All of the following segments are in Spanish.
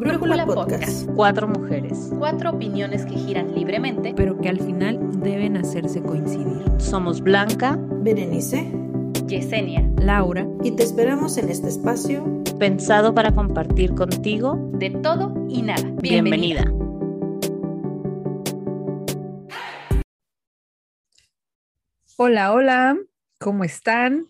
Brújula Podcast. Cuatro mujeres. Cuatro opiniones que giran libremente, pero que al final deben hacerse coincidir. Somos Blanca, Berenice, Yesenia, Laura, y te esperamos en este espacio pensado para compartir contigo de todo y nada. Bienvenida. Bienvenida. Hola, hola, ¿cómo están?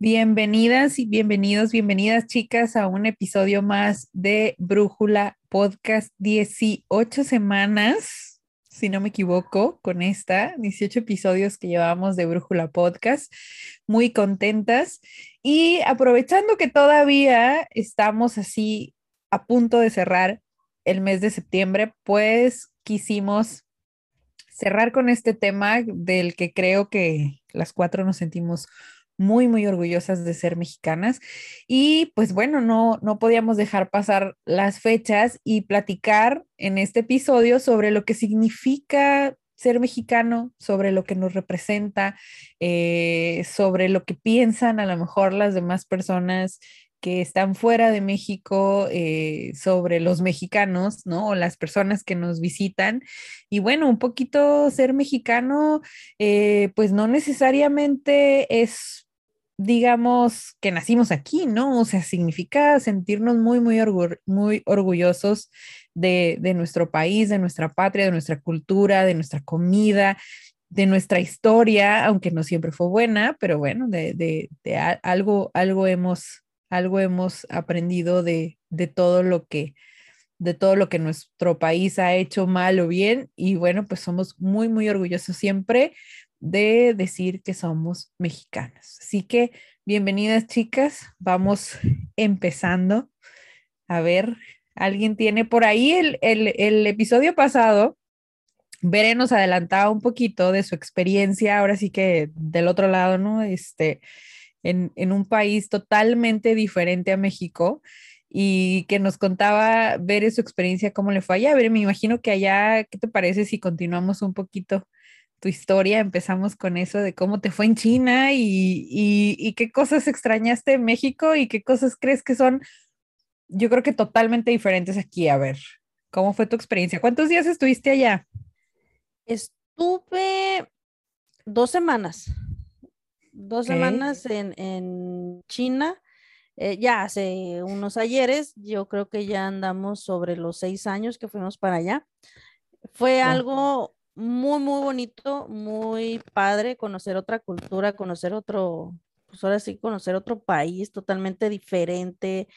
Bienvenidas y bienvenidos, bienvenidas chicas a un episodio más de Brújula Podcast. 18 semanas, si no me equivoco, con esta, 18 episodios que llevamos de Brújula Podcast. Muy contentas y aprovechando que todavía estamos así a punto de cerrar el mes de septiembre, pues quisimos cerrar con este tema del que creo que las cuatro nos sentimos muy, muy orgullosas de ser mexicanas. Y pues bueno, no, no podíamos dejar pasar las fechas y platicar en este episodio sobre lo que significa ser mexicano, sobre lo que nos representa, eh, sobre lo que piensan a lo mejor las demás personas que están fuera de México eh, sobre los mexicanos, ¿no? O las personas que nos visitan. Y bueno, un poquito ser mexicano, eh, pues no necesariamente es digamos, que nacimos aquí, ¿no? O sea, significa sentirnos muy, muy, muy orgullosos de, nuestro país, de nuestra patria, de nuestra cultura, de nuestra comida, de nuestra historia, aunque no siempre fue buena, pero bueno, de, algo, algo, hemos, algo hemos aprendido de, de todo lo que de todo lo que nuestro país ha hecho mal o bien y bueno, pues somos muy, muy orgullosos siempre de decir que somos mexicanas. Así que bienvenidas chicas, vamos empezando. A ver, alguien tiene por ahí el, el, episodio pasado. Veré nos adelantaba un poquito de su experiencia, ahora sí que del otro lado, ¿no? Este, en, en un país totalmente diferente a México y que nos contaba ver su experiencia, cómo le fue allá. A me imagino que allá, ¿qué te parece si continuamos un poquito tu historia. Empezamos con eso de cómo te fue en China y, qué cosas extrañaste en México y qué cosas crees que son, yo creo que totalmente diferentes aquí. A ver, ¿cómo fue tu experiencia? ¿Cuántos días estuviste allá? Estuve dos semanas, dos semanas en, China. Eh, ya hace unos ayeres, yo creo que ya andamos sobre los seis años que fuimos para allá. Fue algo muy, muy bonito, muy padre conocer otra cultura, conocer otro, pues ahora sí, conocer otro país totalmente diferente,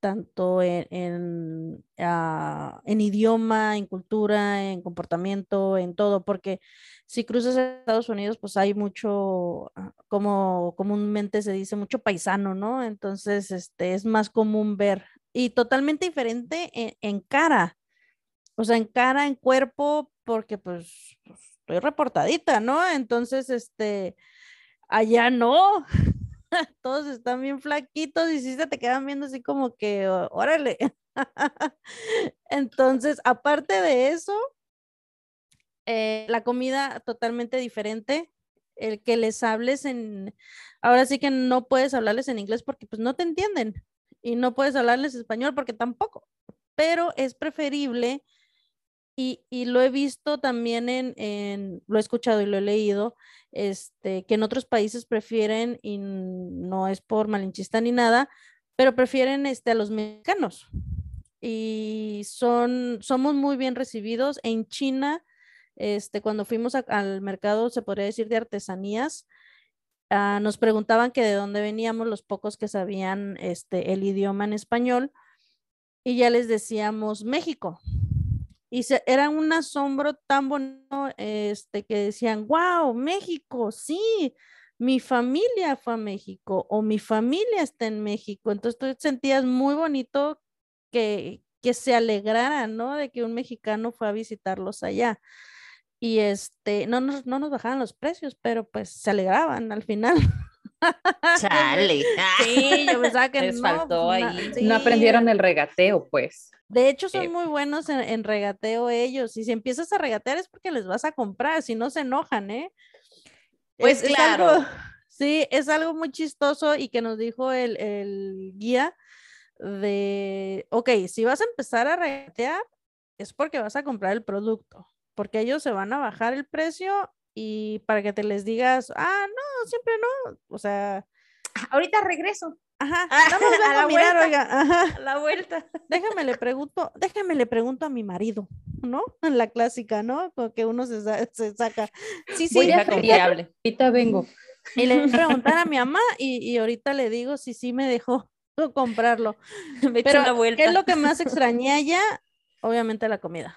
tanto en, en, ah, idioma, en cultura, en comportamiento, en todo, porque si cruzas a Estados Unidos, pues hay mucho, ah, como comúnmente se dice, mucho paisano, ¿no? Entonces, este, es más común ver y totalmente diferente en, en cara, o sea, en cara, en cuerpo, porque pues, pues, estoy reportadita, ¿no? Entonces, este, allá no, todos están bien flaquitos y sí se te quedan viendo así como que, órale. Entonces, aparte de eso, eh, la comida totalmente diferente, el que les hables en, ahora sí que no puedes hablarles en inglés porque pues no te entienden y no puedes hablarles español porque tampoco, pero es preferible y, lo he visto también en, lo he escuchado y lo he leído, este, que en otros países prefieren, y no es por malinchista ni nada, pero prefieren este, a los mexicanos. Y son, somos muy bien recibidos. En China, este, cuando fuimos al mercado, se podría decir, de artesanías, ah, nos preguntaban que de dónde veníamos los pocos que sabían este, el idioma en español y ya les decíamos México y era un asombro tan bonito este, que decían, wow, México, sí, mi familia fue a México o mi familia está en México. Entonces tú sentías muy bonito que, que se alegraran, ¿no? De que un mexicano fue a visitarlos allá. Y este, no nos, no nos bajaban los precios, pero pues se alegraban al final. Chale. Sí, yo pensaba que Les faltó pues, ahí. No aprendieron el regateo, pues. De hecho, son Eh, muy buenos en, en regateo ellos. Y si empiezas a regatear es porque les vas a comprar, si no se enojan, ¿eh? Pues Es- es claro. algo- sí, es algo muy chistoso y que nos dijo el, el guía. de, ok, si vas a empezar a regatear, es porque vas a comprar el producto, porque ellos se van a bajar el precio y para que te les digas, ah, no, siempre no, o sea, Ahorita regreso. ajá, Ah, más vengo a la mirar, vuelta. oiga, ajá, A la vuelta. déjame le pregunto, déjame le pregunto a mi marido, ¿no? La clásica, ¿no? Con que uno se, se saca. Sí, sí, Voy a confiable. Ahorita vengo. y le voy a preguntar a mi mamá y, y ahorita le digo si sí me dejó comprarlo. Me Pero, vuelta. ¿qué es lo que más extrañé allá? Obviamente la comida.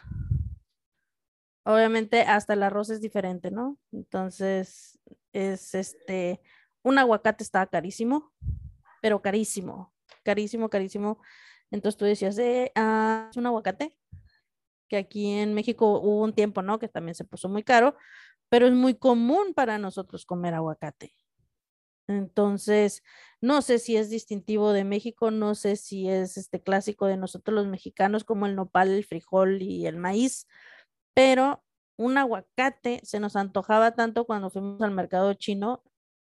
Obviamente hasta el arroz es diferente, ¿no? Entonces, es este, un aguacate estaba carísimo, pero carísimo, carísimo, carísimo. Entonces tú decías, eh, ah, es un aguacate, que aquí en México hubo un tiempo, ¿no? Que también se puso muy caro, pero es muy común para nosotros comer aguacate. Entonces, no sé si es distintivo de México, no sé si es este clásico de nosotros los mexicanos como el nopal, el frijol y el maíz, pero un aguacate se nos antojaba tanto cuando fuimos al mercado chino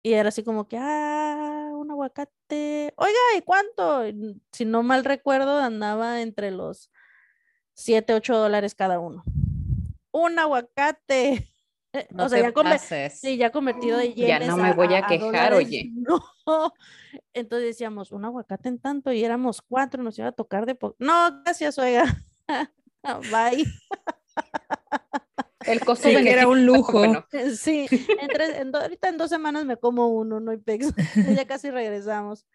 y era así como que, ah, un aguacate, oiga, ¿y cuánto? Si no mal recuerdo, andaba entre los 7, 8 dólares cada uno. Un aguacate. No o sea, ya come-. Sí, ya convertido de Ya no me voy a quejar, oye. No. Entonces decíamos, un aguacate en tanto y éramos cuatro, nos iba a tocar de poco. No, gracias, oiga. Bye. El costo Sí, era un está lujo. bueno. Sí, en tres- en do- ahorita en dos semanas me como uno, no hay pex. Ya casi regresamos.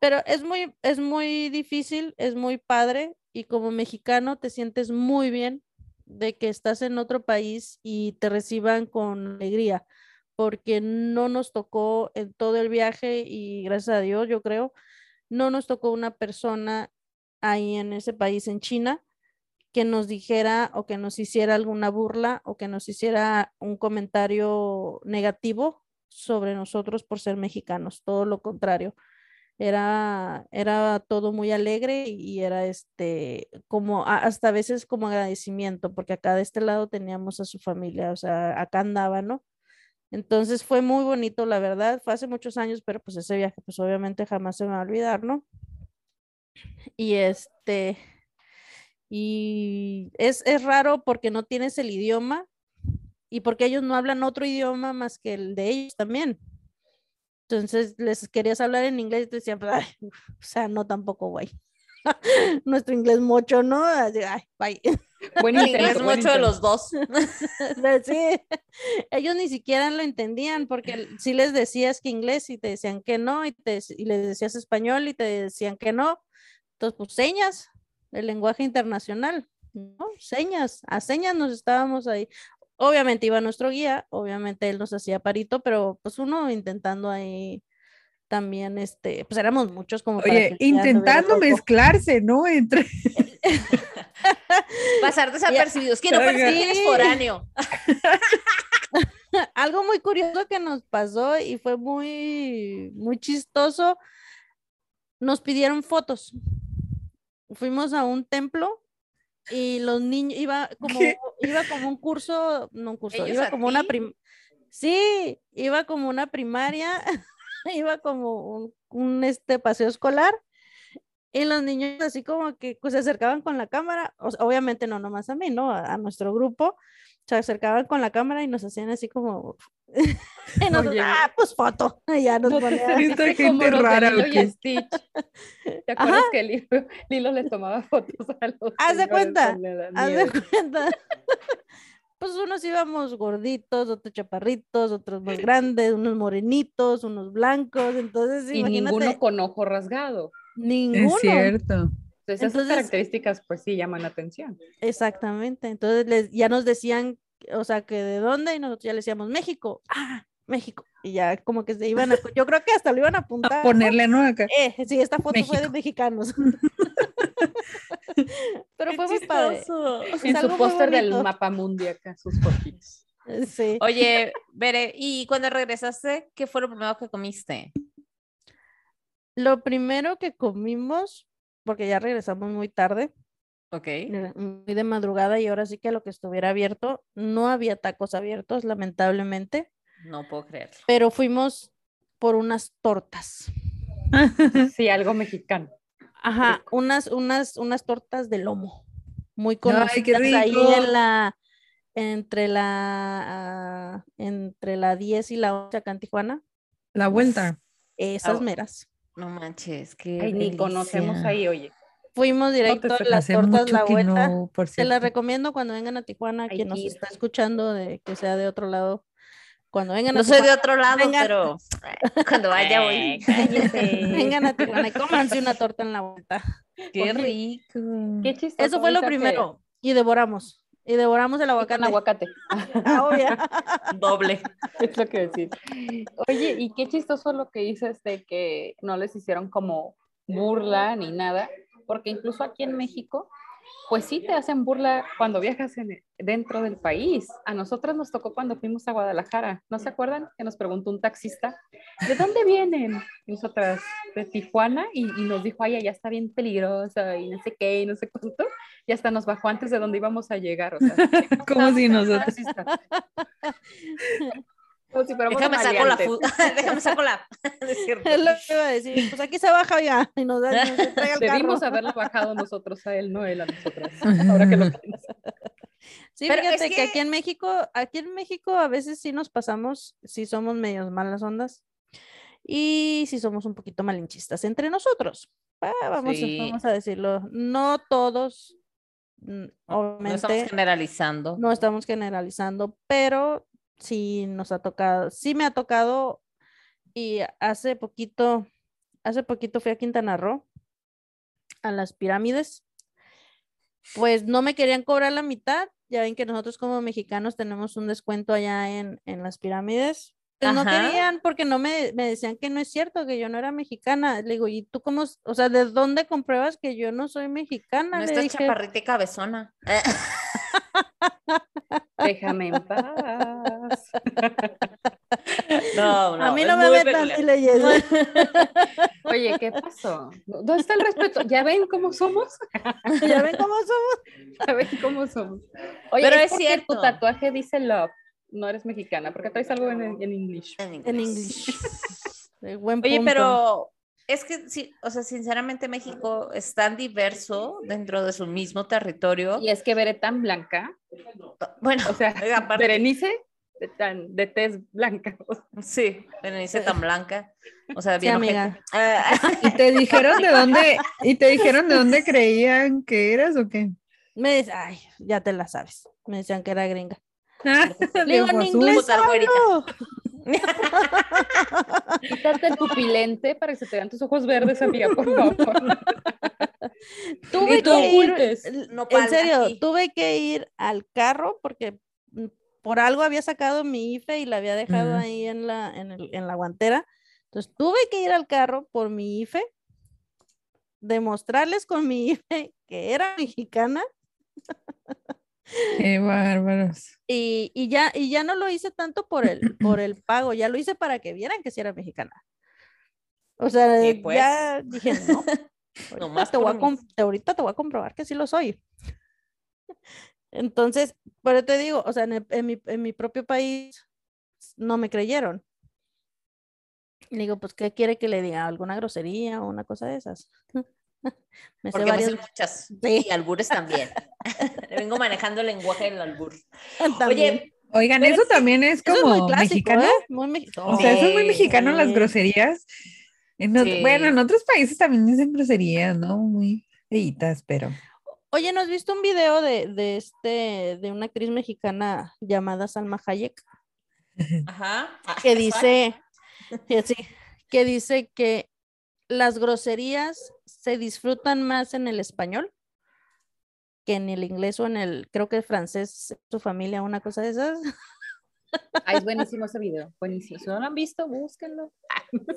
Pero es muy, es muy difícil, es muy padre y como mexicano te sientes muy bien de que estás en otro país y te reciban con alegría, porque no nos tocó en todo el viaje y gracias a Dios, yo creo, no nos tocó una persona ahí en ese país, en China, que nos dijera o que nos hiciera alguna burla o que nos hiciera un comentario negativo sobre nosotros por ser mexicanos, todo lo contrario. Era, era todo muy alegre y era este, como hasta a veces como agradecimiento, porque acá de este lado teníamos a su familia, o sea, acá andaba, ¿no? Entonces fue muy bonito, la verdad, fue hace muchos años, pero pues ese viaje, pues obviamente jamás se me va a olvidar, ¿no? Y este, y es, es raro porque no tienes el idioma y porque ellos no hablan otro idioma más que el de ellos también. Entonces les querías hablar en inglés y te decían, "Ay, o sea, no tampoco, güey. Nuestro inglés mucho, ¿no? Así, Ay, bye. Buen Inglés buen mucho de los dos. Sí, ellos ni siquiera lo entendían porque si les decías que inglés y te decían que no, y, te, y les decías español y te decían que no. Entonces, pues señas, el lenguaje internacional, ¿no? Señas, a señas nos estábamos ahí. Obviamente iba nuestro guía, obviamente él nos hacía parito, pero pues uno intentando ahí también, este, pues éramos muchos como para Oye, intentando mezclarse, ¿no? Entre Pasar desapercibidos. Que no eres foráneo. algo muy curioso que nos pasó y fue muy, muy chistoso. Nos pidieron fotos. Fuimos a un templo y los niños iba como ¿Qué? iba como un curso, no un curso, ¿Ellos iba a como una prim sí, iba como una primaria, iba como un, un, este paseo escolar y los niños así como que pues, se acercaban con la cámara, o sea, obviamente no nomás a mí, ¿no? A, a nuestro grupo, se acercaban con la cámara y nos hacían así como y nosotros, Oye. ah, pues foto, y ya nos No te ponían Esta gente rara, Lilo. ¿Te acuerdas que Lilo, Lilo les tomaba fotos a los Haz de cuenta, haz de cuenta. Pues unos íbamos gorditos, otros chaparritos, otros más grandes, unos morenitos, unos blancos, entonces Y imagínate, ninguno con ojo rasgado. ninguno. Es cierto. Entonces, esas Entonces- características pues sí llaman la atención. Exactamente. Entonces les, ya nos decían, o sea, que de dónde, y nosotros ya le decíamos México. Ah, México. Y ya como que se iban a, yo creo que hasta lo iban a apuntar. A ponerle, ¿no? Acá. Eh, sí, esta foto fue de mexicanos. Pero Qué fue muy padre. Es En su póster del mapa mundi acá, sus fotitos. Sí. Oye, Bere, ¿y cuando regresaste, qué fue lo primero que comiste? Lo primero que comimos, porque ya regresamos muy tarde, Ok. muy de madrugada y ahora sí que lo que estuviera abierto, no había tacos abiertos, lamentablemente, No puedo creerlo. pero fuimos por unas tortas. Sí, algo mexicano. Ajá, unas, unas, unas tortas de lomo. Muy conocidas Ay, qué ahí en la, entre la, ah, entre la 10 y la 11 acá en Tijuana. La vuelta. Esas Ah, meras. No manches, Ay, ni conocemos ahí, oye. Fuimos directo a sé, las tortas La que Vuelta. no, por Se las recomiendo cuando vengan a Tijuana, Hay quien que nos está escuchando, de que sea de otro lado. Cuando vengan a No soy de Tijuana, otro lado, Vengan. pero cuando vaya voy. Eh, vengan a Tijuana y cómanse una torta en la vuelta. Qué Oye, rico. Qué chistoso. Eso fue lo que- primero. Y devoramos. Y devoramos el aguacate. Con aguacate. Ah, obvio. Doble. Es lo que decir. Oye, y qué chistoso lo que dices de que no les hicieron como burla ni nada, porque incluso aquí en México, pues sí te hacen burla cuando viajas en- dentro del país. A nosotras nos tocó cuando fuimos a Guadalajara. ¿No se acuerdan? Que nos preguntó un taxista, ¿de dónde vienen? Y nosotras, de Tijuana, y, y nos dijo, ay, allá está bien peligrosa y no sé qué, y no sé cuánto. Y hasta nos bajó antes de donde íbamos a llegar. O sea, Como si nosotros. Como si Déjame saco la Déjame saco la. Es lo que iba a decir. Pues aquí se baja, oiga. Y nos, da, nos entrega el Debimos carro. haberlo bajado nosotros a él, no él a nosotras. Ahora que lo. Sí, Pero fíjate es que... que- aquí en México, aquí en México a veces sí nos pasamos, sí somos medios malas ondas y sí somos un poquito malinchistas entre nosotros. Ah, vamos, Sí. vamos a decirlo. No todos, mm, No obviamente, estamos generalizando. no estamos generalizando, pero sí nos ha tocado, sí me ha tocado y hace poquito, hace poquito fui a Quintana Roo, a las pirámides, pues no me querían cobrar la mitad, ya ven que nosotros como mexicanos tenemos un descuento allá en, en las pirámides. Pues no querían porque no me, me decían que no es cierto, que yo no era mexicana. Le digo, ¿y tú cómo, o sea, de dónde compruebas que yo no soy mexicana? No Le estás dije. chaparrita y cabezona. Déjame en paz. No, no. a mí no me peculiar. ni leyes. Oye, ¿qué pasó? ¿Dónde está el respeto? ¿Ya ven cómo somos? ¿Ya ven cómo somos? ¿Ya ven cómo somos? Oye, Pero es, es cierto. tu tatuaje dice love. No eres mexicana, porque traes algo en, en inglés. En inglés. buen Oye, pero es que sí, o sea, sinceramente México es tan diverso dentro de su mismo territorio. Y es que veré tan blanca, Bueno, o sea, oiga, aparte- Berenice de, tan, de tez blanca. sí, Berenice tan blanca. O sea, Sí, bien amiga. Ah, ¿Y te dijeron de dónde, y te dijeron de dónde creían que eras o qué? Me dice, ay, ya te la sabes. Me decían que era gringa. Le de digo, ojo en inglés Puta güerita. hablo". Quítate el pupilente para que se te vean tus ojos verdes, amiga, por favor. Tuve Y tú que ir, No en serio, aquí. tuve que ir al carro porque mm, por algo había sacado mi IFE y la había dejado Ujú. ahí en la, en, el- en la guantera. Entonces tuve que ir al carro por mi IFE, demostrarles con mi IFE que era mexicana Qué bárbaros. y, y ya, y ya no lo hice tanto por el, por el pago, ya lo hice para que vieran que sí era mexicana. O sea, Sí, pues. ya dije, no. ahorita Nomás te, voy a ahorita te voy a comprobar que sí lo soy. Entonces, pero te digo, o sea, en, el- en mi, en mi propio país no me creyeron. Le digo, pues, ¿qué quiere que le diga? ¿Alguna grosería o una cosa de esas? me sé Porque me sé muchas. Sí. Y albures también. Vengo manejando el lenguaje del albur. también. Oye, Oigan, Pero eso también es como muy clásico, mexicano. ¿eh? Muy O sea, eso es muy Sí, mexicano las groserías. En ot- Sí. Bueno, en otros países también dicen groserías, ¿no? Muy feitas, pero. Oye, ¿no has visto un video de, de este, de una actriz mexicana llamada Salma Hayek? ajá. Ah, que dice, que sí, que dice que las groserías se disfrutan más en el español que en el inglés o en el, creo que el francés, su familia, una cosa de esas. Ay, es buenísimo ese video, buenísimo. Si no lo han visto, búsquenlo.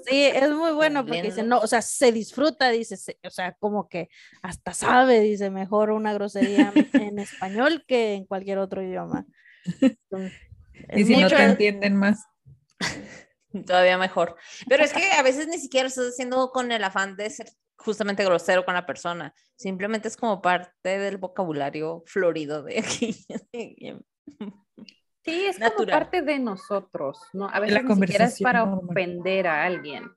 Sí, es muy bueno porque dice, no, o sea, se disfruta, dice, se- o sea, como que hasta sabe, dice, mejor una grosería en español que en cualquier otro idioma. Entonces, Y si no te entienden más. Todavía mejor. Pero es que a veces ni siquiera lo estás haciendo con el afán de ser justamente grosero con la persona. Simplemente es como parte del vocabulario florido de aquí. Sí, es Natural. como parte de nosotros, ¿no? A la veces ni siquiera es conversación para normal. ofender a alguien.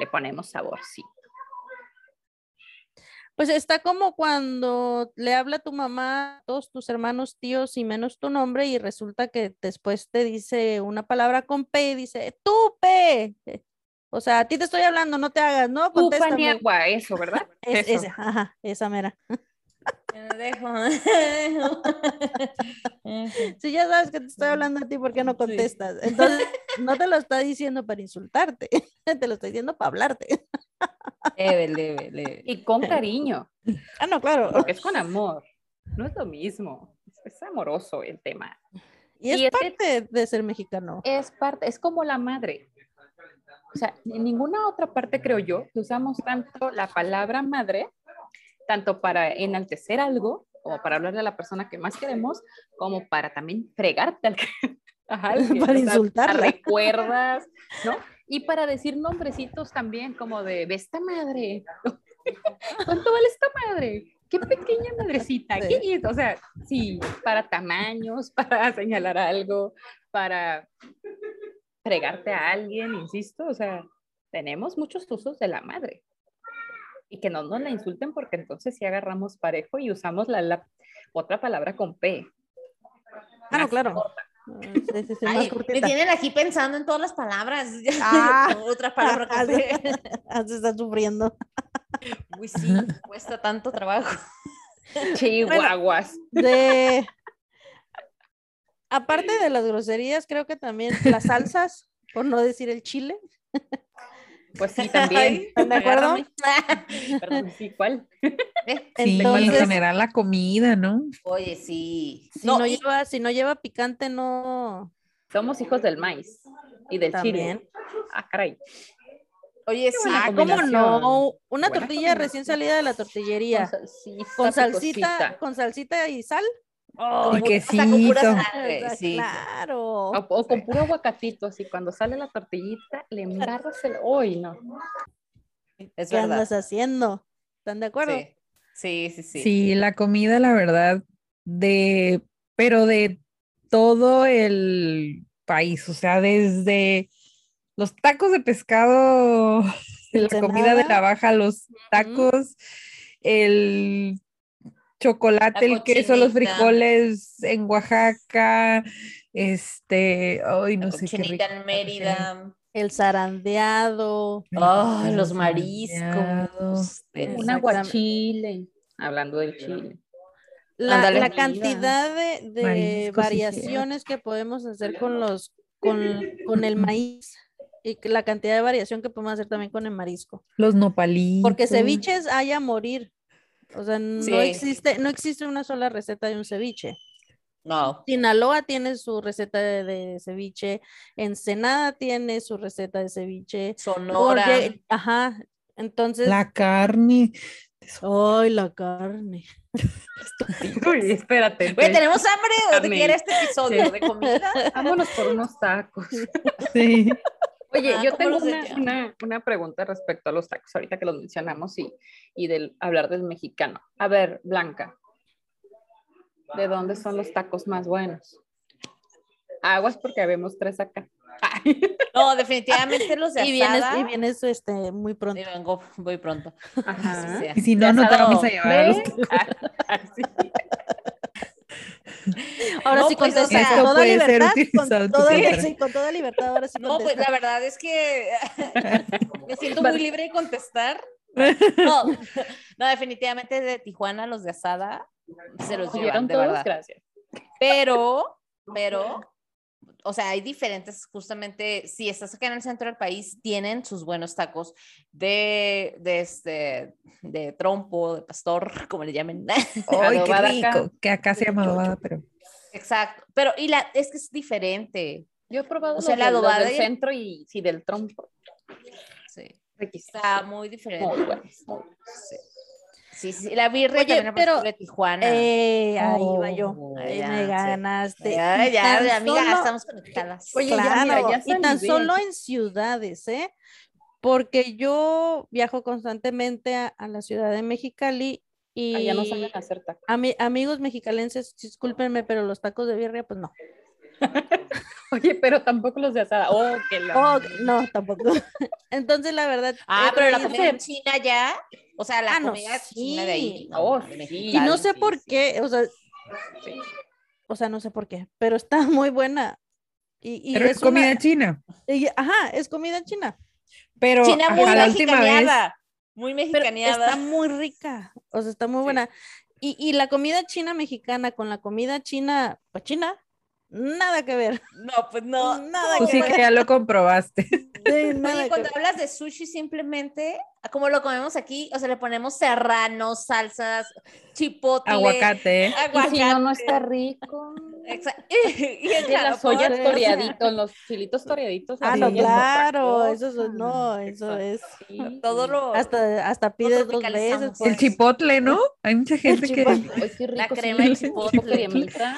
Le ponemos sabor, sí. Pues está como cuando le habla a tu mamá, a todos tus hermanos, tíos y menos tu nombre y resulta que después te dice una palabra con P y dice, tú P. O sea, a ti te estoy hablando, no te hagas, ¿no? Agua, eso, ¿verdad? Es- Eso. esa, ajá, esa mera. Me dejo. Si ya sabes que te estoy hablando a ti, ¿por qué no contestas? Entonces, no te lo está diciendo para insultarte, te lo está diciendo para hablarte. leve, leve, leve. Y con cariño, Ah, no, claro. porque es con amor. No es lo mismo. Es, amoroso el tema. Y es y parte de ser mexicano. Es parte, es como la madre. O sea, en ninguna otra parte creo yo que usamos tanto la palabra madre, tanto para enaltecer algo, como para hablarle a la persona que más queremos, como para también fregarte al a alguien, Para o insultarla. recuerdas, ¿no? Y para decir nombrecitos también, como de, ve esta madre. ¿Cuánto vale esta madre? Qué pequeña madrecita. Sí. qué- O sea, sí, para tamaños, para señalar algo, para fregarte a alguien, insisto, o sea, tenemos muchos usos de la madre. Y que no nos la insulten porque entonces sí agarramos parejo y usamos la, la otra palabra con P. Ah, no, claro. corta. Sí, sí, sí, más Ay, me tienen aquí pensando en todas las palabras. Ah. Otra palabra que sé. Ah, se está sufriendo. Uy, sí, cuesta tanto trabajo. Chihuahuas. De... Aparte de las groserías, creo que también las salsas, por no decir el chile. Pues sí, también. Ay, ¿Están de acuerdo? Perdón, sí, ¿cuál? Sí, en general la comida, ¿no? Oye, sí. Si no, y- lleva, si no lleva picante, no. Somos hijos del maíz y del También. chile. Ah, caray. oye, sí. Ah, ¿cómo no? Una Buena tortilla recién salida de la tortillería. salsita, Con salsita, con salsita y sal. Y Ah, güey, sí. Claro. O, o con puro aguacatito, así cuando sale la tortillita, le embarras el. ¡Uy, no! Es ¿Qué verdad. andas haciendo? ¿Están de acuerdo? Sí. Sí, sí, sí. Sí, la comida, la verdad, de, pero de todo el país, o sea, desde los tacos de pescado, de la comida de la baja, los tacos, el chocolate, La el queso, los frijoles en Oaxaca, este, ay, no La sé qué rico. en Mérida. El zarandeado. Ay, los mariscos. Un aguachile. Hablando del chile. La, la cantidad de, de Mariscos, sí, variaciones que podemos hacer con los con, con el maíz y la cantidad de variación que podemos hacer también con el marisco. Los nopalitos. Porque ceviches hay a morir. O sea, no Sí. existe, no existe una sola receta de un ceviche. No. Sinaloa tiene su receta de, de ceviche, Ensenada tiene su receta de ceviche. Sonora. Ajá. Entonces, La carne. ¡ay, la carne! Uy, espérate. Güey, ¿tenemos hambre o de Carne. qué era este episodio? ¿De comida? Vámonos por unos tacos. Sí. Oye, Ah, yo ¿cómo tengo una, una, una pregunta respecto a los tacos, ahorita que los mencionamos y, y del hablar del mexicano. A ver, Blanca, ¿de dónde son los tacos más buenos? Aguas porque habemos tres acá. Ay, No, definitivamente los de Y vienes, asada. y vienes este, muy pronto. Y vengo, voy pronto. Ajá. Sí, Y sí. si no, no te vamos a llevar a los ¿Ve? Ah. Ahora No, sí pues, o contesta sea, con toda libertad. Con toda, sí, con toda libertad, ahora sí No, pues la verdad es que me siento muy libre de contestar. No, no, definitivamente de Tijuana los de asada se los llevan, ¿Oyeron de todos? verdad. Gracias. Pero, pero, o sea, hay diferentes, justamente, si estás acá en el centro del país, tienen sus buenos tacos de, de este, de trompo, de pastor, como le llamen. ¡Ay, qué acá. rico! Que acá se llama adobada, pero... Exacto, pero, y la, es que es diferente. Yo he probado O sea, la adobada del y centro y sí, del trompo. Sí, está muy diferente. Muy buenos. Sí. Sí, sí, la birria Oye, también pero, de Tijuana. Eh, ahí va yo. Oh, Ahí ya, me ganaste. Ya, Y ya, ya, amiga, solo- estamos conectadas. Oye, ya, claro, mira, ya y tan solo en ciudades, ¿eh? Porque yo viajo constantemente a, a la ciudad de Mexicali y Allá no saben hacer tacos. ami- amigos mexicalenses, discúlpenme, pero los tacos de birria, pues no. Oye, pero tampoco los de asada. Oh, que la... Oh, no, tampoco. Entonces, la verdad. Ah, pero la comida en china ya, o sea, la Ah, no, comida china de ahí. no, Oh, sí. Y no sé sí, por sí. qué, o sea, Sí. o sea, no sé por qué, pero está muy buena. Y, y Pero es comida una- china. y- ajá, es comida china. Pero China muy la última vez. mexicaneada. Muy Pero mexicaneada. está muy rica, o sea, está muy Sí. buena. Y, y la comida china mexicana con la comida china, pues china, nada que ver. No, pues no. Nada Tú que sí ver. que ya lo comprobaste. Sí, nada Oye, cuando ver. hablas de sushi, simplemente, como lo comemos aquí, o sea, le ponemos serranos, salsas, chipotle, Aguacate. Y aguacate. si no, no está rico. Exa- y el Y las ollas toreaditos, los chilitos toreaditos. Ah, no, claro, eso es, no, eso es. Sí. todo lo. Hasta, hasta pides dos veces. El pues. chipotle, ¿no? Hay mucha gente que, rico. La sí, crema de el chipotle. cremita.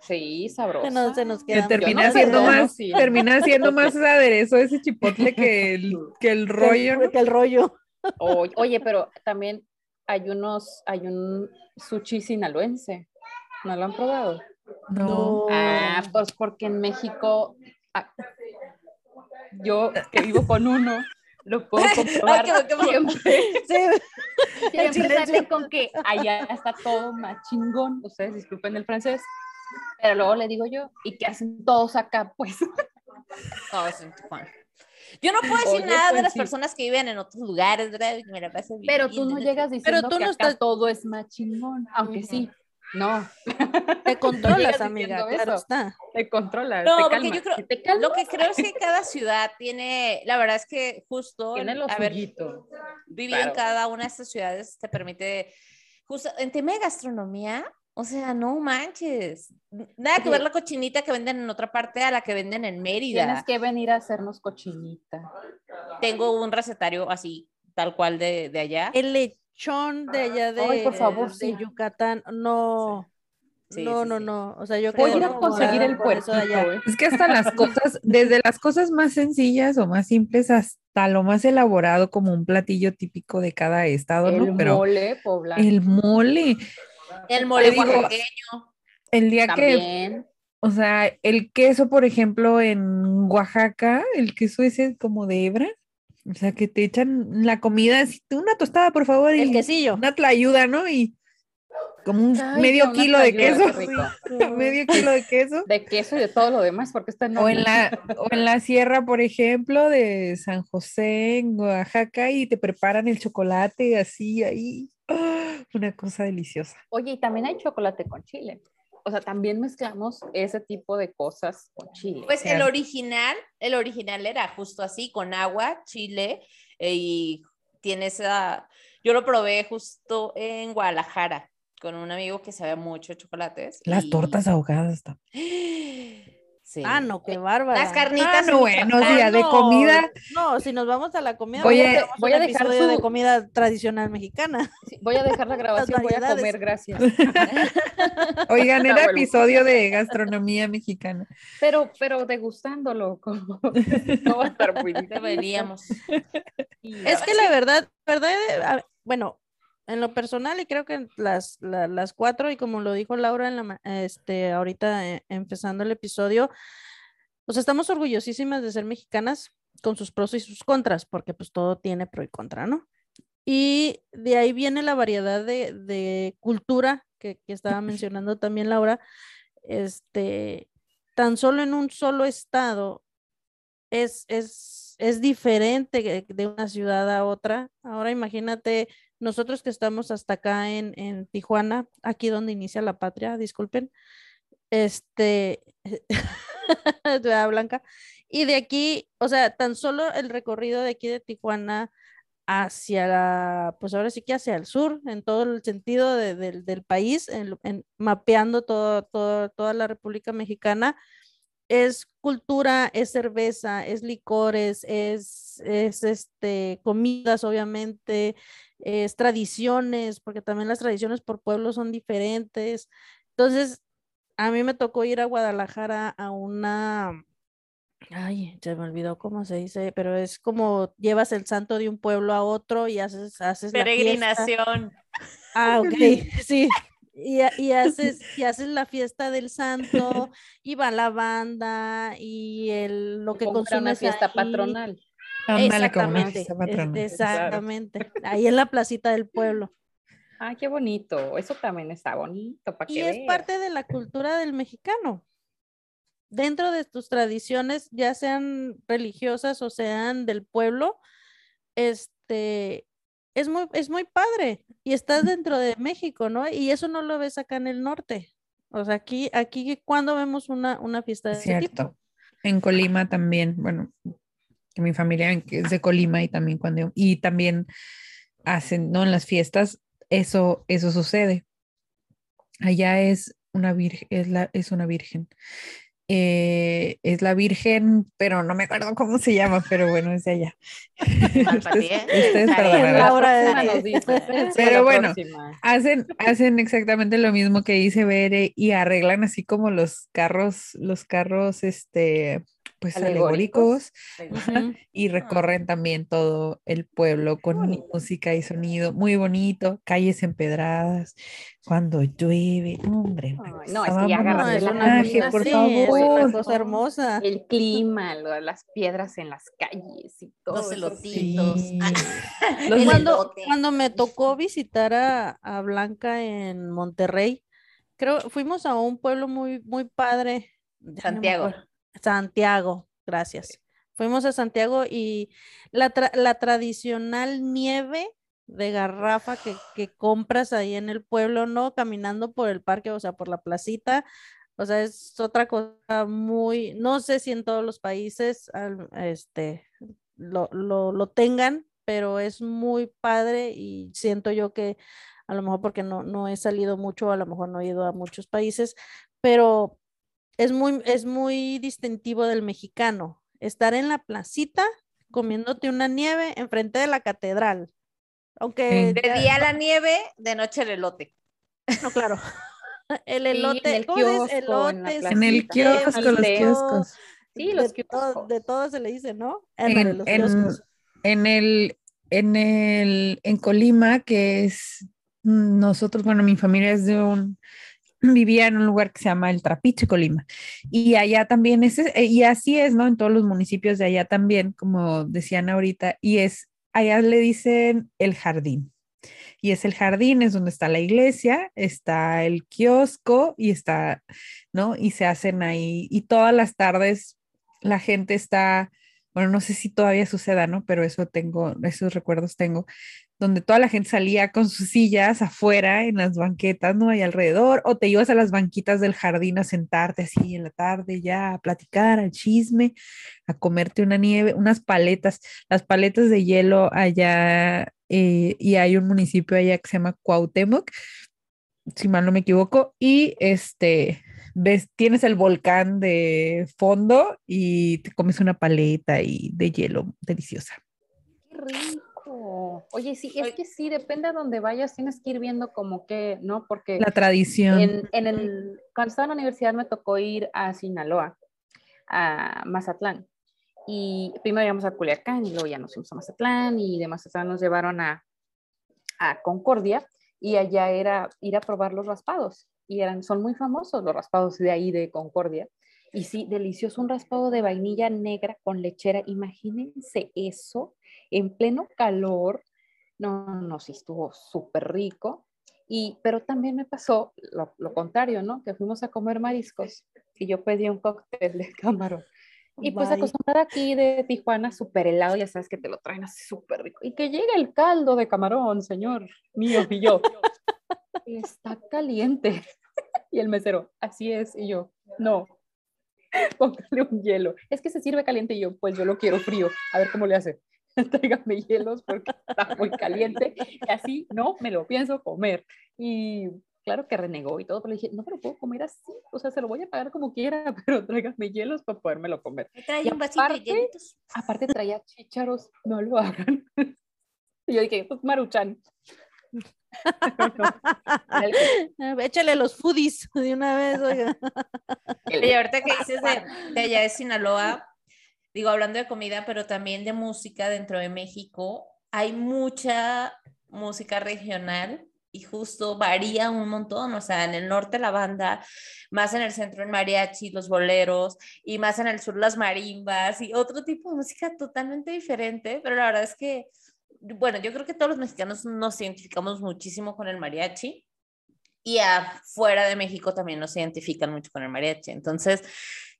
Sí, sabroso. Se nos, se nos que queda. termina no siendo más, sí. termina siendo más aderezo ese chipotle que el, que el rollo, ¿no? Que el rollo. Oye, oye, pero también hay unos, hay un sushi sinaloense. ¿No lo han probado? No. Ah, pues porque en México, ah, yo que vivo con uno, lo puedo comprobar Ay, qué- qué- siempre. Sí, Siempre sale con que allá está todo más chingón. Ustedes disculpen el francés. Pero luego le digo yo, ¿y qué hacen todos acá? Pues es en Tijuana. Yo no puedo decir Oye, nada de pues las sí. personas que viven en otros lugares, ¿verdad? Me la paso Pero bien, tú no ¿no? llegas diciendo tú que no acá estás- todo es más chingón, aunque sí, no, te controlas, amiga, claro está. te controlas, No, te porque calmas. yo creo- te calmas, Lo que creo es que cada ciudad tiene, la verdad es que justo, tiene lo ver, suyito. vivir en claro. cada una de estas ciudades te permite, justo en tema de gastronomía, o sea, no manches, nada que ver la cochinita que venden en otra parte a la que venden en Mérida. Tienes que venir a hacernos cochinita. Tengo un recetario así, tal cual de, de allá. El lechón de allá de, Ay, por favor, de sí. Yucatán, no. Sí, no, sí, no, sí. no. O sea, yo Voy a quedé ir a conseguir el eso de allá. ¿eh? Es que hasta las cosas, desde las cosas más sencillas o más simples hasta lo más elaborado como un platillo típico de cada estado, El ¿no? Pero mole poblano. el mole, El mole oaxaqueño. el día que, También. o sea, el queso, por ejemplo, en Oaxaca, el queso ese como de hebra, o sea, que te echan la comida, así, una tostada, por favor, y El quesillo. una tlayuda, ¿no? Y como un Ay, medio kilo de queso, medio kilo de queso. De queso y de todo lo demás, porque está O en la, o en la sierra, por ejemplo, de San José, en Oaxaca, y te preparan el chocolate así, ahí. ¡Ah! Una cosa deliciosa. Oye, y también hay chocolate con chile. O sea, también mezclamos ese tipo de cosas con chile. Pues el original, el original era justo así, con agua, chile, eh, y tiene esa, yo lo probé justo en Guadalajara, con un amigo que sabe mucho de chocolates. Las y- tortas ahogadas también. Sí. Ah, no, qué bárbara. Las carnitas. Ah, no, en bueno, Michoacán. sí, de no, comida. No, si nos vamos a la comida, voy a un dejar episodio de su- comida tradicional mexicana. Sí, voy a dejar la grabación, voy a comer, gracias. Oigan, era episodio de gastronomía mexicana. Pero, pero degustándolo, como no va a estar muy. Deberíamos. Es que la verdad, verdad, eh, bueno, en lo personal y creo que las, la- las cuatro y como lo dijo Laura en la, este, ahorita eh, empezando el episodio, pues estamos orgullosísimas de ser mexicanas con sus pros y sus contras, porque pues todo tiene pro y contra, ¿no? Y de ahí viene la variedad de, de cultura que, que estaba mencionando también Laura. Este, tan solo en un solo estado es, es, es diferente que- de una ciudad a otra. Ahora imagínate, nosotros que estamos hasta acá en, en Tijuana, aquí donde inicia la patria, disculpen, este, Blanca, y de aquí, o sea, tan solo el recorrido de aquí de Tijuana hacia la, pues ahora sí que hacia el sur, en todo el sentido de- del- país, en, mapeando todo- toda la República Mexicana, es cultura, es cerveza, es licores, es, es este, comidas, obviamente, es tradiciones, porque también las tradiciones por pueblo son diferentes. Entonces, a mí me tocó ir a Guadalajara a una, ay, se me olvidó cómo se dice, pero es como llevas el santo de un pueblo a otro y haces, haces la. Peregrinación. Ah, ok, sí. Y, y haces, y haces la fiesta del santo, y va la banda, y el, lo que Como para una consumes fiesta ahí. patronal. Exactamente, patronal. exactamente. Ahí en la placita del pueblo. Ay, qué bonito. Eso también está bonito para Y que es veas. parte de la cultura del mexicano. Dentro de tus tradiciones, ya sean religiosas o sean del pueblo, este, es muy, es muy padre. Y estás dentro de México, ¿no? Y eso no lo ves acá en el norte. O sea, aquí, aquí cuando vemos una, una fiesta de cierto. En Colima también, bueno, que mi familia es de Colima y también cuando, y también hacen, ¿no? En las fiestas, eso, eso sucede. Allá es una virgen, es es una virgen. Eh, es la virgen, pero no me acuerdo cómo se llama, pero bueno, es de allá. Ustedes- ustedes. Pero bueno. Hacen, hacen exactamente lo mismo que dice Bere y arreglan así como los carros, los carros, este, pues Alegóricos. y recorren también todo el pueblo con música y sonido muy bonito, calles empedradas, cuando llueve, hombre, Ay, no, es que es el cosa, por sí, favor. es cosa hermosa. El clima, lo- las piedras en las calles y todo. Los elotitos. Sí. El cuando, cuando me tocó visitar a, a Blanca en Monterrey, creo, fuimos a un pueblo muy, muy padre. no me Santiago. gracias. Fuimos a Santiago y la, tra- la tradicional nieve de garrafa que, que compras ahí en el pueblo, no caminando por el parque, o sea, por la placita. O sea, es otra cosa muy, no sé si en todos los países este, lo, lo, lo tengan, pero es muy padre y siento yo que a lo mejor porque no, no he salido mucho, a lo mejor no he ido a muchos países, pero es muy, es muy distintivo del mexicano. Estar en la placita comiéndote una nieve enfrente de la catedral. Aunque, De ya- día la nieve, de noche el elote. no, claro. El en elote, el kiosco, en la Elotes, En el placita. kiosco, los kioscos. Sí, los de, todo, kioscos. de todo se le dice, ¿no? En, los en- kioscos. en el, en el, en Colima, que es mm, nosotros, bueno, mi familia es de un, vivía en un lugar que se llama el Trapiche, Colima. Y allá también es, eh, y así es, ¿no? En todos los municipios de allá también, como decían ahorita, y es, allá le dicen el jardín. Y es el jardín, es donde está la iglesia, está el kiosco y está, ¿no? Y se hacen ahí, y todas las tardes la gente está, bueno, no sé si todavía suceda, ¿no? Pero eso tengo, esos recuerdos tengo, donde toda la gente salía con sus sillas afuera en las banquetas, ¿no? Ahí alrededor, o te ibas a las banquitas del jardín a sentarte así en la tarde ya, a platicar, al chisme, a comerte una nieve, unas paletas, las paletas de hielo allá, eh, y hay un municipio allá que se llama Cuauhtémoc, si mal no me equivoco, y este, ves, tienes el volcán de fondo y te comes una paleta y de hielo deliciosa. Qué rico. Oye, sí, es que sí, depende a dónde vayas, tienes que ir viendo como que, ¿no? Porque La tradición. en, en el, cuando estaba en la universidad me tocó ir a Sinaloa, a Mazatlán. Y primero íbamos a Culiacán y luego ya nos fuimos a Mazatlán y de Mazatlán nos llevaron a, a Concordia y allá era ir a probar los raspados. Y eran, son muy famosos los raspados de ahí de Concordia. Y sí, delicioso, un raspado de vainilla negra con lechera. Imagínense eso en pleno calor. No, no, sí, estuvo súper rico. Y, pero también me pasó lo, lo contrario, ¿no? Que fuimos a comer mariscos y yo pedí un cóctel de camarón. Y pues Bye. acostumbrada aquí de Tijuana, súper helado, ya sabes que te lo traen así súper rico. Y que llegue el caldo de camarón, señor mío, y yo, está caliente. Y el mesero, así es, y yo, no, póngale un hielo. Es que se sirve caliente y yo, pues yo lo quiero frío, a ver cómo le hace. Tráigame hielos porque está muy caliente y así no me lo pienso comer. Y claro que renegó y todo, pero le dije, no me lo puedo comer así, o sea, se lo voy a pagar como quiera, pero tráigame hielos para podérmelo comer. Me trae Y un vasito de aparte- hielitos. Aparte traía chícharos, no lo hagan. Y yo dije, pues Maruchan. No, Échale los foodies de una vez, oiga. Oye, ahorita que dices de, de allá de Sinaloa, digo, hablando de comida, pero también de música dentro de México, hay mucha música regional y justo varía un montón, o sea, en el norte la banda, más en el centro el mariachi, los boleros y más en el sur las marimbas y otro tipo de música totalmente diferente, pero la verdad es que, bueno, yo creo que todos los mexicanos nos identificamos muchísimo con el mariachi y afuera de México también nos identifican mucho con el mariachi, entonces,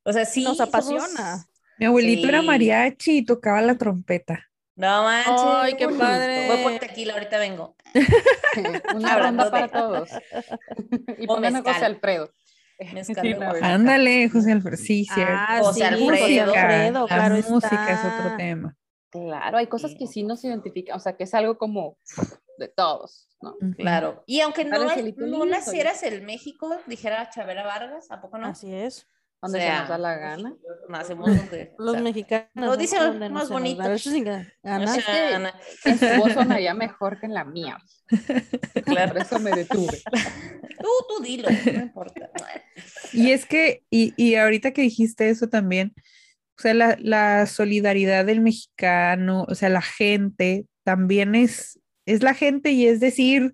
o sea, sí. Nos somos- apasiona. Mi abuelito era mariachi y tocaba la trompeta. No manches. Ay, qué padre. Voy por tequila, ahorita vengo. Una Hablando ronda para de- todos. Y pongan a. José Alfredo. Sí. Ándale, José Alfredo. Sí, cierto. Ah, José sí, Alfredo. José Alfredo, la claro música es otro tema. Claro, hay cosas que sí nos identifican, o sea, que es algo como de todos, ¿no? Claro. Y aunque no, no nacieras en México, dijera Chabela Vargas, ¿a poco no? Así es. Donde O se nos da la gana. Nacemos donde. Los o sea, mexicanos. lo dice ¿no? Donde más bonito. sea, que- su voz sonaría mejor que en la mía. Claro. Por eso me detuve. Tú, tú dilo, no importa. Y es que, y, y ahorita que dijiste eso también, o sea, la, la solidaridad del mexicano, o sea, la gente también es, es la gente y es decir,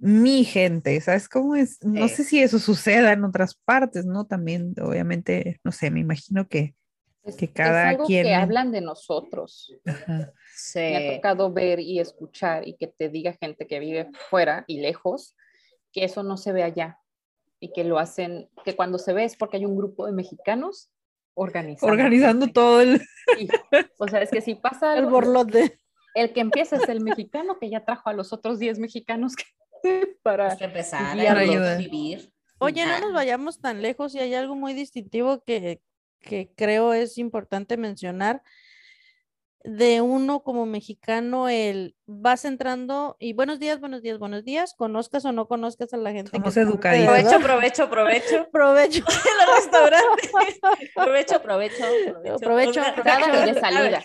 mi gente, ¿sabes cómo es? No Sí. sé si eso suceda en otras partes, ¿no? También, obviamente, no sé, me imagino que, Es, Que es cada algo quien- que hablan de nosotros. ajá, Me ha Sí. tocado ver y escuchar y que te diga gente que vive fuera y lejos que eso no se ve allá y que lo hacen, que cuando se ve es porque hay un grupo de mexicanos organizando. organizando todo el... Sí. O sea, es que si pasa El algo, borlote. el que empieza es el mexicano que ya trajo a los otros 10 mexicanos que- para... Que empezar a vivir. Oye, no nos vayamos tan lejos y hay algo muy distintivo que, que creo es importante mencionar. De uno como mexicano, el vas entrando y buenos días, buenos días, buenos días, conozcas o no conozcas a la gente. que Somos alrededor. Provecho, provecho, provecho. Provecho. En los restaurantes. Provecho, provecho, provecho. A ver, salida.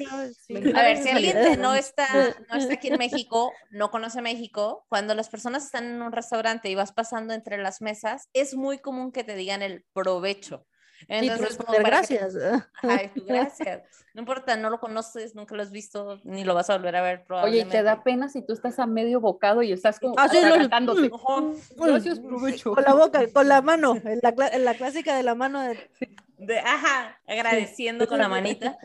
Sí, A ver, si alguien no está, no está aquí en México, no conoce México, cuando las personas están en un restaurante y vas pasando entre las mesas, es muy común que te digan el provecho. Sí, Entonces, como que- gracias. Ajá, y tú, gracias. No importa, no lo conoces, nunca lo has visto, ni lo vas a volver a ver Oye, y probablemente. te da pena si tú estás a medio bocado y estás como Ah, sí, lo- atragantándote. Ajá. Gracias, provecho. Con la boca, con la mano, en la, en la clásica de la mano de De- ajá, agradeciendo con la manita.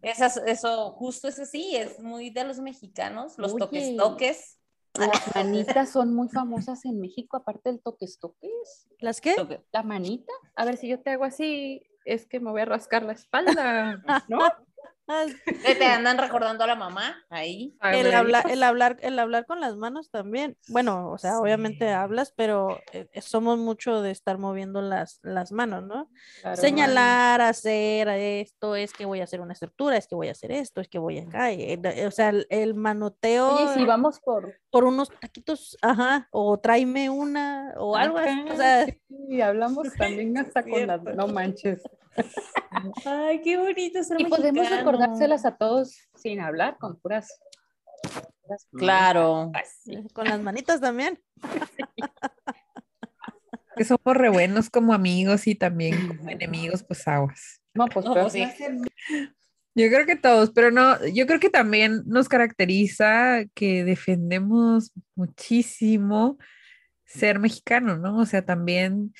Esas, eso, justo es así, es muy de los mexicanos, los Oye. toques toques. Las manitas son muy famosas en México, aparte del toques toques. las que toque. La manita, a ver si yo te hago así, es que me voy a rascar la espalda, ¿no? Que te andan recordando a la mamá ahí. El, habla- el hablar, el hablar con las manos también. Bueno, o sea, obviamente hablas, pero eh, eh, somos mucho de estar moviendo las, las manos, ¿no? claro. Señalar, hacer esto, es que voy a hacer una estructura, es que voy a hacer esto, es que voy acá. eh, o sea, el, el manoteo Oye, y si vamos por por unos taquitos, ajá, o tráeme una, o algo así. O sea, sí, hablamos también hasta con las, no manches. Ay, qué bonito ser Y podemos recordárselas a todos sin hablar, con puras. puras Claro. así. con las manitas también. que somos re buenos como amigos y también como enemigos, pues aguas. No, pues No, sí. Yo creo que todos, pero no, yo creo que también nos caracteriza que defendemos muchísimo ser mexicano, ¿no? O sea, también,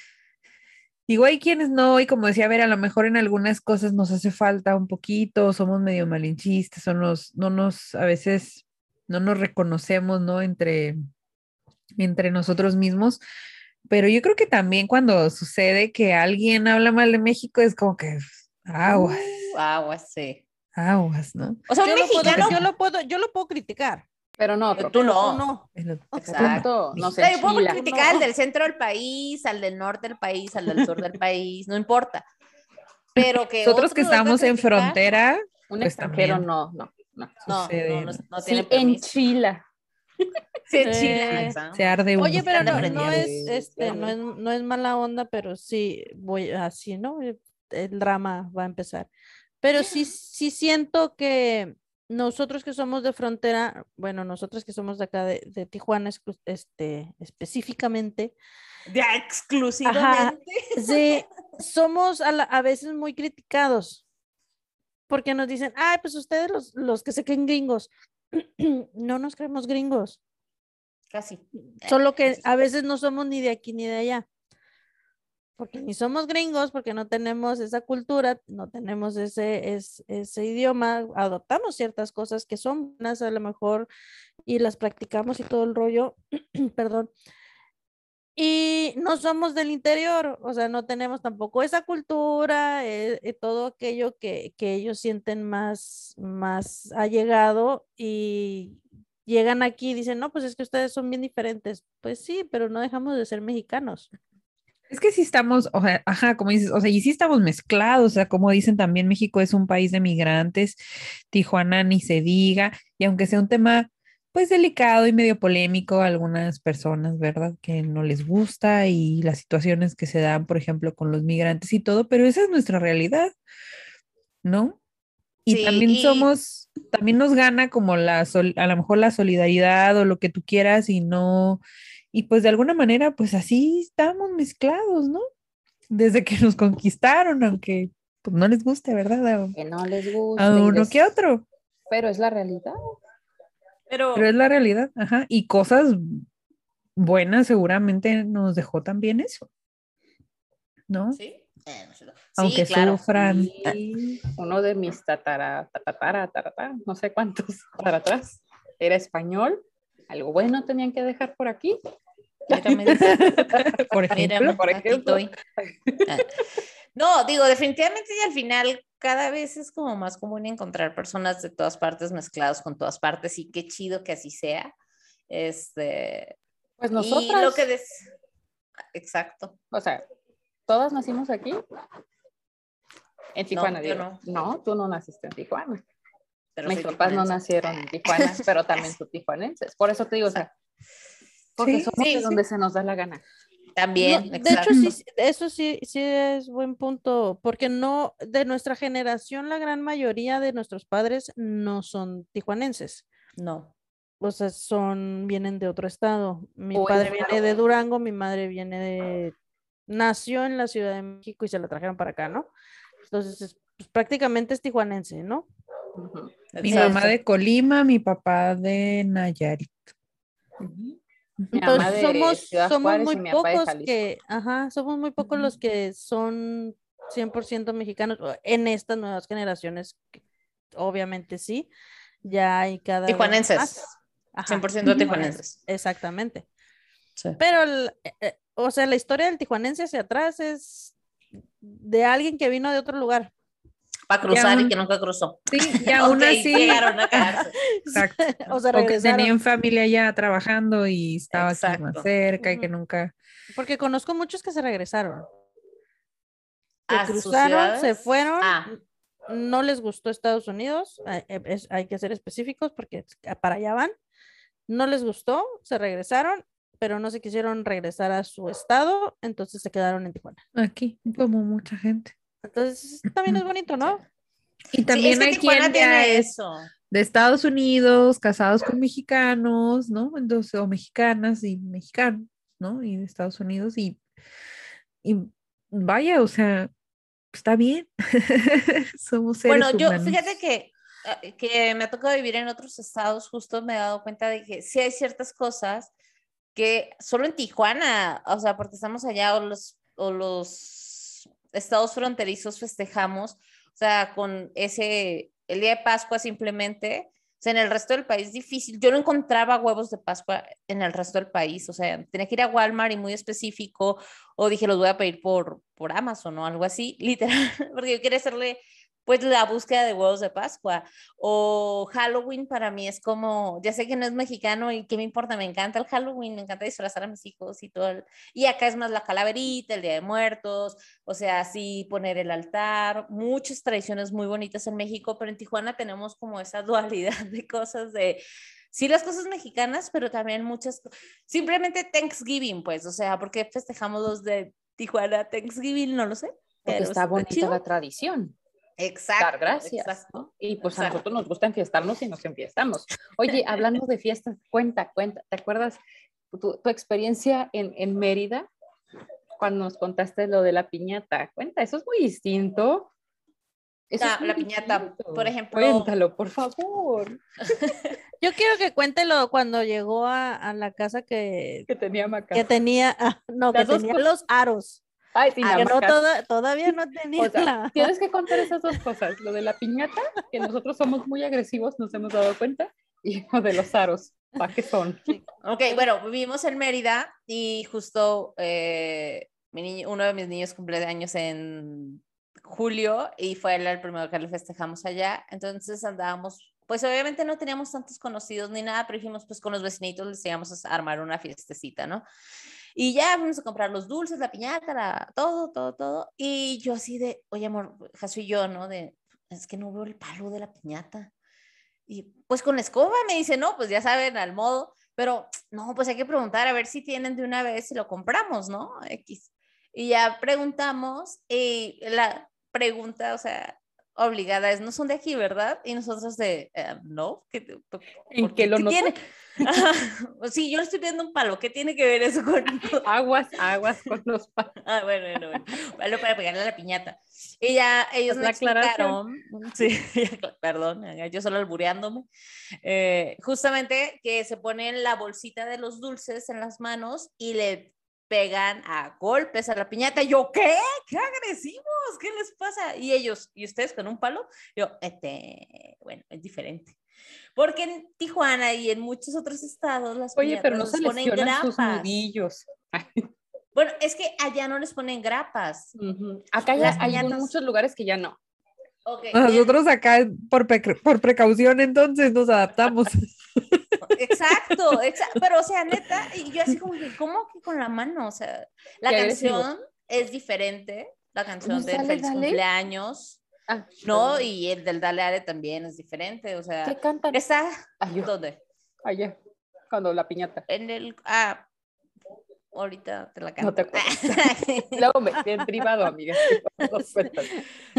digo, hay quienes no, y como decía, a ver, a lo mejor en algunas cosas nos hace falta un poquito, somos medio malinchistas, o nos, no nos, a veces no nos reconocemos, ¿no? Entre, entre nosotros mismos. Pero yo creo que también cuando sucede que alguien habla mal de México es como que aguas, Uh, aguas, sí. aguas, ¿no? O sea, un Yo puedo, mexicano. yo, lo puedo, yo lo puedo criticar. Pero no. Tú pero no. tú no. Lo- Exacto, no se yo puedo enchila. criticar al No. del centro del país, al del norte del país, al del sur del país, no importa. Pero que Nosotros que estamos en frontera, Un pues extranjero también. no, no, no. No, sucede, no, no, ¿no? no Sí, tiene en. Chila. Sí, en. Chile, se arde uno. Oye, pero no, no es, este, no es, no es mala onda, pero sí voy así, ¿no? El- El drama va a empezar. Pero sí, sí siento que nosotros que somos de frontera, bueno, nosotros que somos de acá de, de Tijuana, este, específicamente, Ya exclusivamente. sí, somos a, la- a veces muy criticados. Porque nos dicen, ay, pues ustedes los, los que se creen gringos, no nos creemos gringos. casi. Solo que a veces no somos ni de aquí ni de allá. Porque ni somos gringos, porque no tenemos esa cultura, no tenemos ese, es- ese idioma, adoptamos ciertas cosas que son buenas a lo mejor y las practicamos y todo el rollo, perdón. Y no somos del interior, o sea, no tenemos tampoco esa cultura, eh, eh, todo aquello que, que ellos sienten más, más allegado y llegan aquí y dicen, no, pues es que ustedes son bien diferentes. Pues sí, pero no dejamos de ser mexicanos. Es que sí estamos, o sea, ajá, como dices, o sea, y sí estamos mezclados, o sea, como dicen también, México es un país de migrantes, Tijuana ni se diga, y aunque sea un tema, pues delicado y medio polémico a algunas personas, ¿verdad? Que no les gusta y las situaciones que se dan, por ejemplo, con los migrantes y todo, pero esa es nuestra realidad, ¿no? Y Sí, también somos, también nos gana como la, sol- a lo mejor la solidaridad o lo que tú quieras y no, y pues de alguna manera, pues así estamos mezclados, ¿no? Desde que nos conquistaron, aunque pues no les guste, ¿verdad? A, Que no les gusta. a uno que otro, Pero es la realidad. Pero, pero es la realidad, ajá. Y cosas buenas seguramente nos dejó también eso, ¿no? sí. Sé. Sí, Aunque claro. sufran. Uno de mis tatara, tatatara, taratá, no sé cuántos para atrás, era español. Algo bueno tenían que dejar por aquí. Por ejemplo, por ejemplo. Ah. No, digo, definitivamente y al final cada vez es como más común encontrar personas de todas partes mezclados con todas partes y qué chido que así sea. Este, Pues y nosotras, lo que des... Exacto. o sea, todas nacimos aquí. En Tijuana, yo digo. No. tú no naciste en Tijuana. Pero Mis papás no nacieron en Tijuana, pero también son tijuanenses. Por eso te digo, o sea, porque Sí, somos sí, de sí. donde se nos da la gana. También, No, de exacto. hecho, sí, eso sí, sí es buen punto, porque no, de nuestra generación, la gran mayoría de nuestros padres no son tijuanenses. No. O sea, son, vienen de otro estado. Mi O padre viene de Durango, mi madre viene de, nació en la Ciudad de México y se la trajeron para acá, ¿no? Entonces, es- pues, prácticamente es tijuanense, ¿no? Mi exacto. mamá de Colima, mi papá de Nayarit. Entonces, somos, Ciudad somos Juárez muy pocos que, ajá, somos muy pocos los que son 100% mexicanos en estas nuevas generaciones, obviamente sí, ya hay cada vez Tijuanenses. más. Ajá, 100% tijuanenses. Exactamente. Sí. Pero, el- eh, eh, o sea, la historia del tijuanense hacia atrás es de alguien que vino de otro lugar. Para cruzar y aún- que nunca cruzó. Sí, y aún Ok, así, llegaron a quedarse. exacto. O sea, O que tenían familia ya trabajando y estaba aquí más cerca y que nunca. Porque conozco muchos que se regresaron. Que ¿A cruzaron, se fueron, Ah. no les gustó Estados Unidos, es- hay que ser específicos porque para allá van, no les gustó, se regresaron, pero no se quisieron regresar a su estado, entonces se quedaron en Tijuana. Aquí, como mucha gente. Entonces, también es bonito, ¿no? Y Sí, también es que hay Tijuana quien tiene es eso. de Estados Unidos, casados con mexicanos, ¿no? Entonces, o mexicanas y mexicanos, ¿no? Y de Estados Unidos y, y vaya, o sea, está bien. Somos seres Bueno, yo humanos. fíjate que, ah, que me ha tocado vivir en otros estados, justo me he dado cuenta de que sí hay ciertas cosas que solo en Tijuana, o sea, porque estamos allá o los, o los estados fronterizos festejamos, o sea, con ese, el día de Pascua simplemente, o sea, en el resto del país difícil, yo no encontraba huevos de Pascua en el resto del país, o sea, tenía que ir a Walmart y muy específico, o dije, los voy a pedir por, por Amazon o algo así, literal, porque yo quería hacerle pues la búsqueda de huevos de Pascua. O Halloween para mí es como, ya sé que no es mexicano y qué me importa, me encanta el Halloween, me encanta disfrazar a mis hijos y todo. el- y acá es más la calaverita, el Día de Muertos, o sea, así poner el altar, muchas tradiciones muy bonitas en México, pero en Tijuana tenemos como esa dualidad de cosas de... Sí, las cosas mexicanas, pero también muchas, simplemente Thanksgiving, pues, o sea, ¿por qué festejamos los de Tijuana Thanksgiving? No lo sé. Porque pero está bonita la tradición. Exacto. Dar gracias. exacto. ¿no? Y pues a nosotros nos gusta enfiestarnos y nos enfiestamos. Oye, hablando de fiestas, cuenta, cuenta. ¿Te acuerdas tu, tu experiencia en, en Mérida? Cuando nos contaste lo de la piñata. Cuenta, eso es muy distinto. Eso es muy la piñata, distinto. por ejemplo- Cuéntalo, por favor. Yo quiero que cuéntelo cuando llegó a, a la casa que, Que tenía Maca. que tenía, ah, no, que Las tenía cosas. los aros. Ay, sí, la no toda- todavía no tenía O sea, tienes que contar esas dos cosas, lo de la piñata, que nosotros somos muy agresivos, nos hemos dado cuenta, y lo de los aros, ¿para qué son? Ok, bueno, vivimos en Mérida y justo eh, mi niño, uno de mis niños cumple años en julio y fue el primero que le festejamos allá. Entonces andábamos, pues obviamente no teníamos tantos conocidos ni nada, pero dijimos, pues con los vecinitos les íbamos a armar una fiestecita, ¿no? Y ya fuimos a comprar los dulces, la piñata, la- todo, todo, todo. Y yo así de, oye, amor, Jaso y yo, ¿no? De, es que no veo el palo de la piñata. Y pues con la escoba me dice, no, pues ya saben, al modo, pero no, pues hay que preguntar a ver si tienen de una vez y lo compramos, ¿no? X. Y ya preguntamos y la pregunta, o sea, obligada es, no son de aquí, ¿verdad? Y nosotros de, "Eh, no, ¿qué, por- ¿En qué lo tiene? Ajá, sí, yo le estoy pidiendo un palo, ¿qué tiene que ver eso con...? Aguas, aguas con los palos. Ah, bueno, bueno, bueno. Palo para pegarle a la piñata. Y ya ellos me explicaron, sí, perdón, yo solo albureándome, eh, justamente que se ponen la bolsita de los dulces en las manos y le pegan a golpes a la piñata. Y yo, ¿qué? ¿Qué agresivos? ¿Qué les pasa? Y ellos, ¿y ustedes con un palo? Yo, este, bueno, es diferente. Porque en Tijuana y en muchos otros estados las Oye, pero no piñatas se les ponen lesionan sus grapas. nudillos. Bueno, es que allá no les ponen grapas. Acá ya hay piñatas- muchos lugares que ya no. Nosotros acá por, por precaución entonces nos adaptamos. Exacto, exacto. Pero, o sea, neta, y yo así como que, ¿cómo que con la mano? O sea, la canción es diferente. La canción Dale, Feliz Dale? Cumpleaños, Ah, ¿no? Y el del Dale Dale también es diferente. O sea, ¿Qué cantan? está, Ay, yo- ¿dónde? Allá, cuando la piñata. En el, ah, ahorita te la canto. No te Luego me en privado, amiga. No.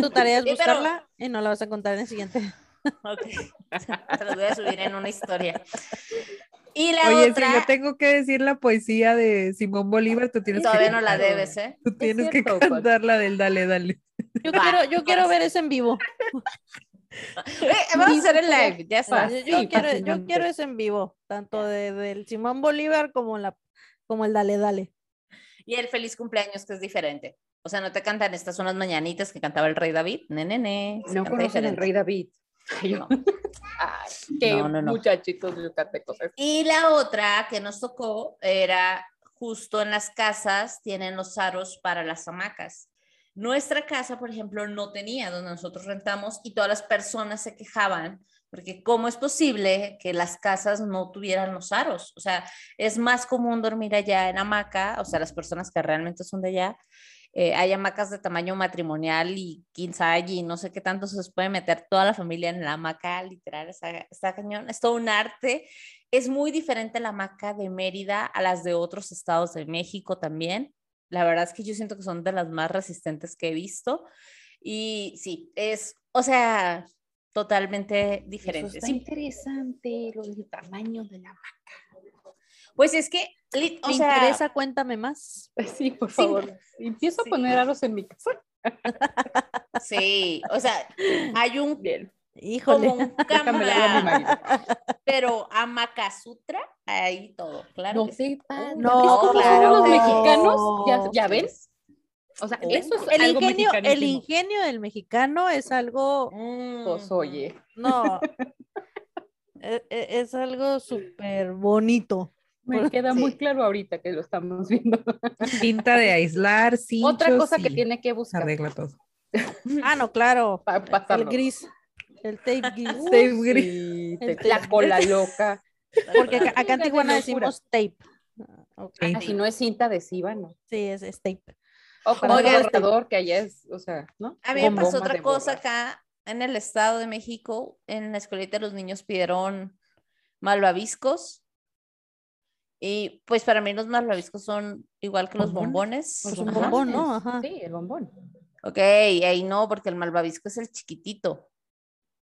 Tu tarea es Sí, pero- buscarla y no la vas a contar en el siguiente. Ok, te los voy a subir en una historia. Y la Oye, otra, si yo tengo que decir la poesía de Simón Bolívar, tú tienes todavía que, no la debes, ¿eh? tú tienes que cierto, cantar la del dale, dale. Yo Va, quiero, yo quiero ver eso en vivo. Eh, vamos a hacer el live, ya está. Yo, quiero, yo quiero eso en vivo, tanto de, del Simón Bolívar como la como el Dale Dale. Y el feliz cumpleaños, que es diferente. O sea, no te cantan estas son las mañanitas que cantaba el rey David. Ne, ne, ne. No conocen al rey David. Ay, yo- No. Ay, qué No, no, no. muchachitos yucatecos. Y la otra que nos tocó era justo en las casas tienen los aros para las hamacas. Nuestra casa, por ejemplo, no tenía donde nosotros rentamos y todas las personas se quejaban porque cómo es posible que las casas no tuvieran los aros. O sea, es más común dormir allá en hamaca, o sea, las personas que realmente son de allá. Eh, hay hamacas de tamaño matrimonial y quince y no sé qué tanto se puede meter toda la familia en la hamaca, literal, está, está cañón, es todo un arte. Es muy diferente la hamaca de Mérida a las de otros estados de México también. La verdad es que yo siento que son de las más resistentes que he visto. Y sí, es, o sea, totalmente Eso diferente. está Sí, interesante, lo del tamaño de la pues es que, li- o ¿Te sea, interesa? Cuéntame más. Sí, por Sí. favor. Empiezo Sí. a poner aros en mi casa. sí, o sea, hay un Bien. Híjole. como un le pero ahí todo, claro. No que sí. No, ¿Ves cómo claro. los No. mexicanos? ¿Ya, ya ven? O sea, Oh. eso es El algo ingenio, el ingenio del mexicano es algo, Mm. Pues, oye, no, e- e- es, algo súper bonito. Me queda muy sí. claro ahorita que lo estamos viendo. Cinta de aislar, cinchos Otra cosa que tiene que buscar arregla todo. Ah, no, claro, el gris, el tape gris. Tape gris. Sí, El te- la cola loca. Porque acá, acá en Tijuana decimos tape. Ah, ok. Sí. Ah, si no es cinta adhesiva, no. Sí, es, es tape. O como Oigan. el borrador que allá es, o sea, ¿no? A mí me pasó otra cosa acá en el Estado de México. En la escuelita los niños pidieron malvaviscos. Y pues para mí los malvaviscos son igual que los ¿Bombones? bombones. Pues un bombón, ¿no? Ajá. Sí, el bombón. Ok, ahí no, porque el malvavisco es el chiquitito,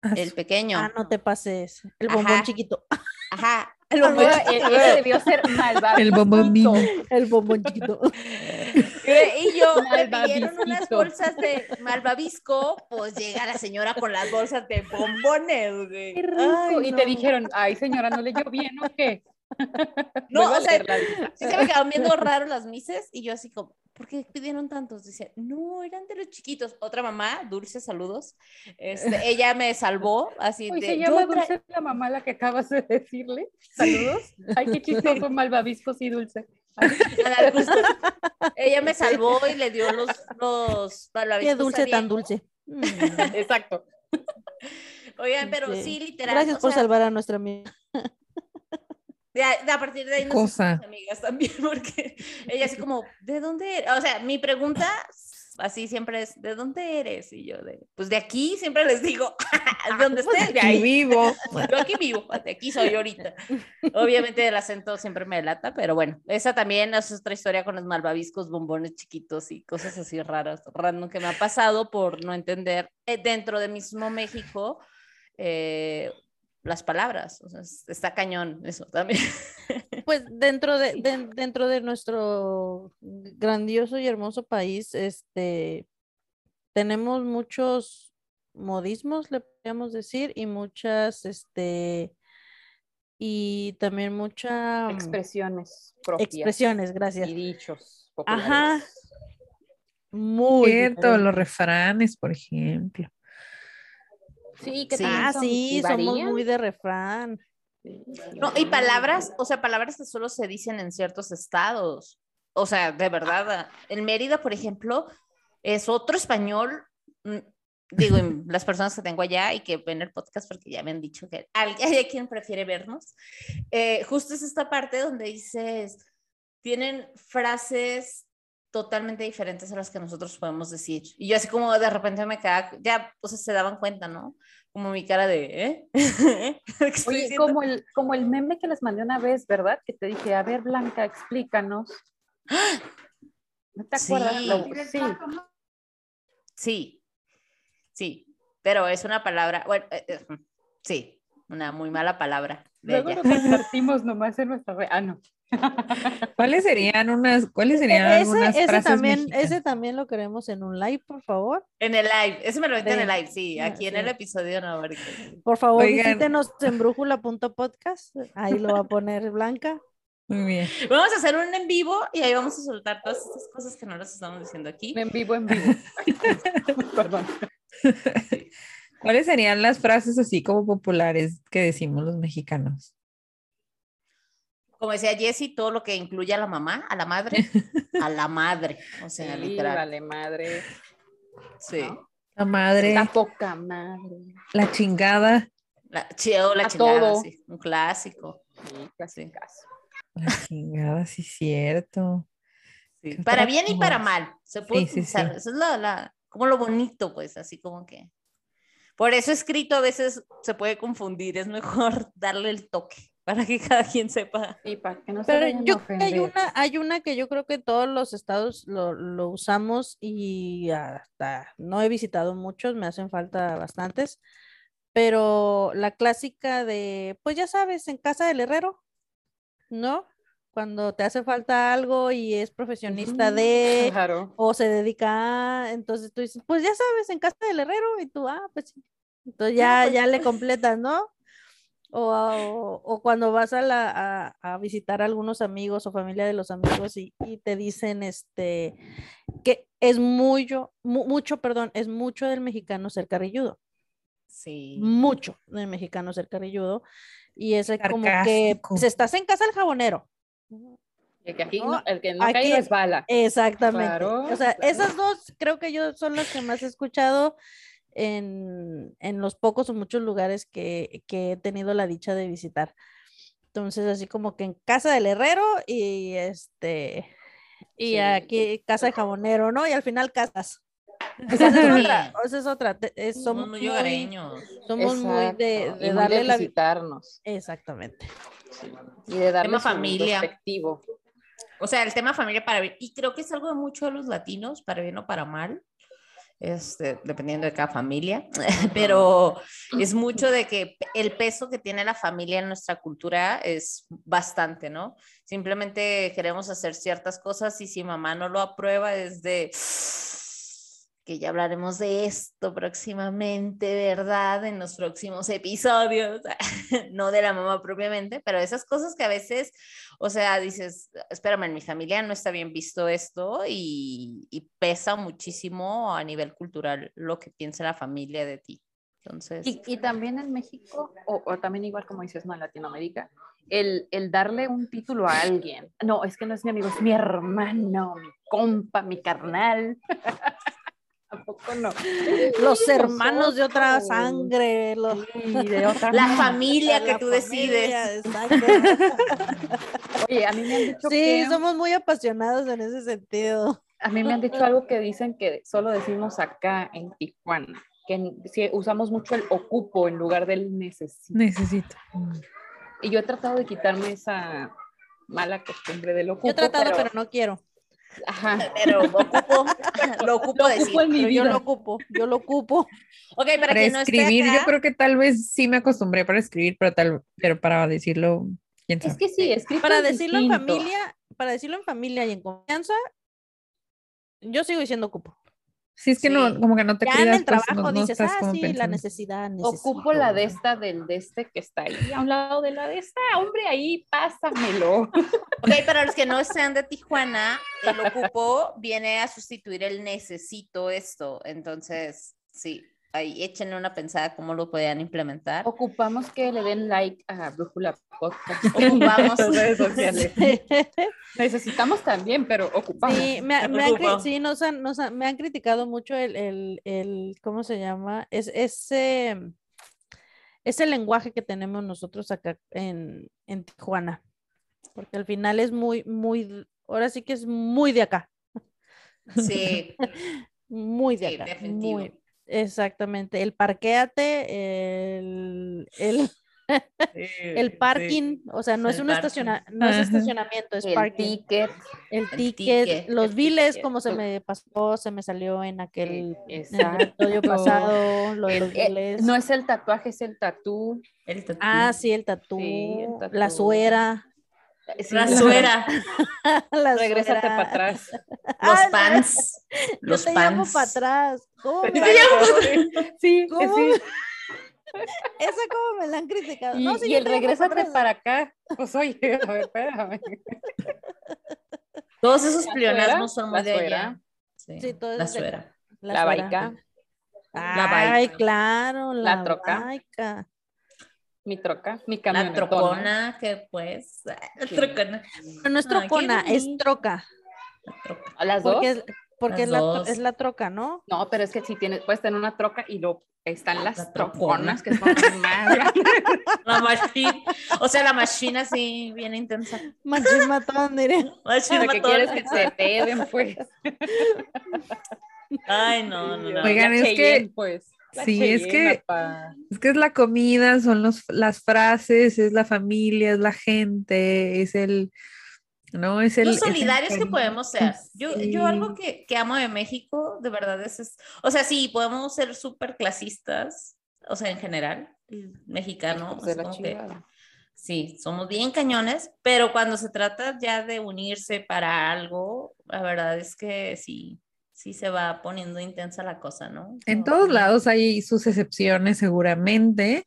Ah, el pequeño. Ah, no te pases. El Ajá. bombón chiquito. Ajá, el bombón chiquito. ese debió ser malvado. El bombón. El bombón chiquito. Y yo me pidieron unas bolsas de malvavisco, pues llega la señora con las bolsas de bombones, güey. Qué rico. Ay, y no. te dijeron, ay señora, ¿no leyó bien o qué? No, o sea, sí se me quedaron viendo raro las mises y yo así como, ¿por qué pidieron tantos? Dice, no, eran de los chiquitos. Otra mamá, Dulce, saludos. Este, ella me salvó así Hoy de. se llama Dulce la mamá la que acabas de decirle. Saludos. Ay, qué chistoso, malvaviscos y dulce. Ella me salvó y le dio los, los Qué malvaviscos a dulce tan dulce. Mm, Exacto. Oigan, pero Sí. sí, literal. Gracias por sea, salvar a nuestra amiga. De, a- de a partir de ahí nos Cosa. amigas también, porque ella así como, ¿de dónde eres? O sea, mi pregunta así siempre es, ¿de dónde eres? Y yo de, pues de aquí, siempre les digo, ¿de dónde estés? De Y ahí. vivo. Yo aquí vivo, de aquí soy ahorita. Obviamente el acento siempre me delata, pero bueno, esa también es otra historia con los malvaviscos, bombones chiquitos y cosas así raras, random que me ha pasado por no entender eh, dentro de mismo México eh, las palabras. O sea, es- está cañón eso también. Pues dentro de, de- dentro de nuestro grandioso y hermoso país, este, tenemos muchos modismos, le podríamos decir, y muchas, este, y también mucha mm, Expresiones propias. expresiones, gracias. Y dichos Ajá. populares. Muy Cierto, los refranes, por ejemplo. Sí, que Sí. Ah, sí, somos muy de refrán. No, y palabras, o sea, palabras que solo se dicen en ciertos estados. O sea, de verdad, en Mérida, por ejemplo, es otro español. mm, Digo, en las personas que tengo allá y que ven el podcast, porque ya me han dicho que al- hay quien prefiere vernos. eh, justo es esta parte donde dices, tienen frases totalmente diferentes a las que nosotros podemos decir. Y yo así como de repente me quedaba, ya, o sea, se daban cuenta, ¿no? Como mi cara de, ¿eh? ¿Qué estoy Oye, como el, como el meme que les mandé una vez, ¿verdad? Que te dije, a ver, Blanca, explícanos. ¿No te Sí. acuerdas? Lo- sí. Sí, sí, pero es una palabra, bueno, eh, eh, sí, una muy mala palabra. de Luego ella. nos compartimos nomás en nuestra red. Ah, no. ¿Cuáles serían unas, cuáles serían E- algunas ese, ese frases también, mexicanas? ese también lo queremos en un live, por favor. En el live, ese me lo metí en el live, sí, ah, aquí en sí. el episodio no, porque- Por favor, Oigan. visítenos en brújula.podcast. Ahí lo va a poner Blanca. Muy bien. Vamos a hacer un en vivo y ahí vamos a soltar todas estas cosas que no las estamos diciendo aquí. En vivo, en vivo. Perdón. ¿Cuáles serían las frases así como populares que decimos los mexicanos? Como decía Jessie, todo lo que incluye a la mamá, a la madre, a la madre, o sea, Sí, literal. vale, madre. Sí. ¿no? La madre, La poca madre. la chingada, La, chido, la A chingada, todo. sí, un clásico. Sí, casi caso. la chingada, sí, cierto. Sí, ¿Qué Para bien y para mal. Se puede Sí, sí, utilizar. sí. Eso es la, la- como lo bonito, pues, así como que. Por eso escrito a veces se puede confundir. Es mejor darle el toque para que cada quien sepa. Y para que no se Pero yo creo que hay una, hay una que yo creo que todos los estados lo, lo usamos y hasta no he visitado muchos, me hacen falta bastantes, pero la clásica de, pues ya sabes, en casa del herrero, ¿no? Cuando te hace falta algo y es profesionista de, Claro. o se dedica a, entonces tú dices, pues ya sabes, en casa del herrero, y tú, ah, pues sí. Entonces ya, ya le completas, ¿no? O, o- o cuando vas a, la, a, a visitar a algunos amigos o familia de los amigos y, y te dicen este que es mucho, mu- mucho, perdón, es mucho del mexicano ser carrilludo, Sí. mucho del mexicano ser carrilludo. Y es como que Sarcástico. pues, estás en casa del jabonero. El que, aquí No, no- el que no aquí- cae es bala. Exactamente. Claro, o sea, claro. esas dos creo que yo son las que más he escuchado en, en los pocos o muchos lugares que, que he tenido la dicha de visitar. Entonces, así como que en casa del herrero y este y Sí. aquí casa de jabonero, ¿no? Y al final casas. Esa es Sí. otra, esa es otra. es- Somos muy muy, hogareños. somos muy de, de muy darle de la visitarnos. Exactamente. Y de darle Tema familia. O sea, el tema familia para bien. Y creo que es algo de mucho de los latinos, para bien o para mal. Este, dependiendo de cada familia, pero es mucho de que el peso que tiene la familia en nuestra cultura es bastante, ¿no? Simplemente queremos hacer ciertas cosas y si mamá no lo aprueba es de que ya hablaremos de esto próximamente, ¿verdad? En los próximos episodios, no de la mamá propiamente, pero esas cosas que a veces, o sea, dices, espérame, en mi familia no está bien visto esto y, y pesa muchísimo a nivel cultural lo que piensa la familia de ti. Entonces, Y, y también en México, o, o también igual como dices, no, en Latinoamérica, el, el darle un título a alguien. No, es que no es mi amigo, es mi hermano, mi compa, mi carnal. Tampoco no. Los hermanos de otra sangre, los- Sí, de otra la familia que la tú familia, decides. exacto. Oye, a mí me han dicho Sí, que... somos muy apasionados en ese sentido. A mí me han dicho algo que dicen que solo decimos acá en Tijuana, que sí, usamos mucho el ocupo en lugar del necesito. Necesito. Y yo he tratado de quitarme esa mala costumbre del ocupo. Yo he tratado, pero, no quiero. Ajá. Pero ocupo, lo ocupo Lo decir. ocupo en mi Pero yo lo ocupo, yo lo ocupo. Ok, para Para quien no esté escribir, yo creo que tal vez sí me acostumbré para escribir, pero tal, pero para decirlo, quién sabe. Es que sí, escrito Para es decirlo en familia, para decirlo en familia y en confianza, yo sigo diciendo ocupo. Sí, es que Sí. no, como que no te Ya en cuidas, el pues, trabajo no, no dices, ah, sí, la necesidad. Ocupo la de necesito". esta del de este que está ahí a un lado de la de esta. Hombre, ahí pásamelo. Ok, para los que no sean de Tijuana, el ocupo viene a sustituir el necesito esto. Entonces, sí, ahí échenle una pensada cómo lo podían implementar. Ocupamos que le den like a Brújula Podcast. Ocupamos. redes sociales. Necesitamos también, pero ocupamos. Sí, me, ha- me han, sí, nos han- nos han- me han criticado mucho el, el, el- ¿cómo se llama? Es, ese, ese lenguaje que tenemos nosotros acá en, en Tijuana. Porque al final es muy, muy, ahora sí que es muy de acá, Sí, muy de Sí, acá. definitivo. muy- exactamente. El parquéate, el, el, el parking, o sea, no es un estaciona, no es estacionamiento, es el parking. ticket. El El ticket, ticket, los el biles, ticket. como se me pasó, se me salió en aquel episodio pasado, lo de los el- biles. no es el tatuaje, es el tatú. el tatú. Ah, sí, el tatú, Sí, el la tatú. suera, Sí, la la- suera, la Regrésate suera. para atrás. los Ah, pants, Yo los te llamo pants. para atrás. ¿Cómo me- Sí, ¿Cómo? sí. Esa como me la han criticado. Y, No, sí, y yo el te llamo regrésate para acá. Pues oye, a ver, espérame. Todos esos La pleonasmos suera, son la de allá. suera. Sí, Sí, todo la es de- suera. La, La suera. baica, La Ay, baica. claro, la, La troca. baica. Mi troca, mi La camionetona. trocona, que pues, la Sí. trocona. Pero no es trocona, es troca. La troca. ¿A las dos? Porque, es, porque Las es, la, tro- dos. es la troca, ¿no? No, pero es que si tienes, puedes tener una troca y lo están las La trocona. troconas que son más grandes. La machine, o sea, la machine así, bien intensa. Machín matón, diré. Machine Lo que matón. quieres que se te den, pues. Ay, no, no, no. Oigan, La es que- pues. Sí, es que-. Es que es la comida, son los, las frases, es la familia, es la gente, es el, ¿no? Es el... Los es el solidarios que podemos ser. Yo, yo algo Sí. que, que amo de México, de verdad, es, es- o sea, sí, podemos ser súper clasistas, o sea, en general, mexicano, Hijos de es la como que- sí, somos bien cañones, pero cuando se trata ya de unirse para algo, la verdad es que sí, sí se va poniendo intensa la cosa, ¿no? En todos lados hay sus excepciones seguramente,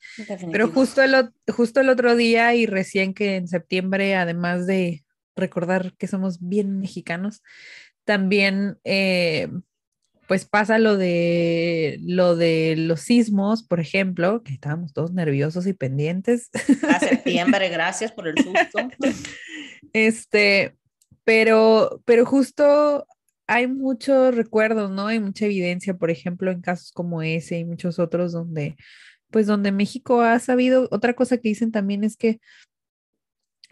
pero justo el, justo el otro día y recién que en septiembre, además de recordar que somos bien mexicanos, también eh, pues pasa lo de lo de los sismos, por ejemplo, que estábamos todos nerviosos y pendientes. A septiembre, gracias por el susto. Este, pero, pero justo hay muchos recuerdos, ¿no? Hay mucha evidencia, por ejemplo, en casos como ese y muchos otros donde, pues donde México ha sabido, otra cosa que dicen también es que,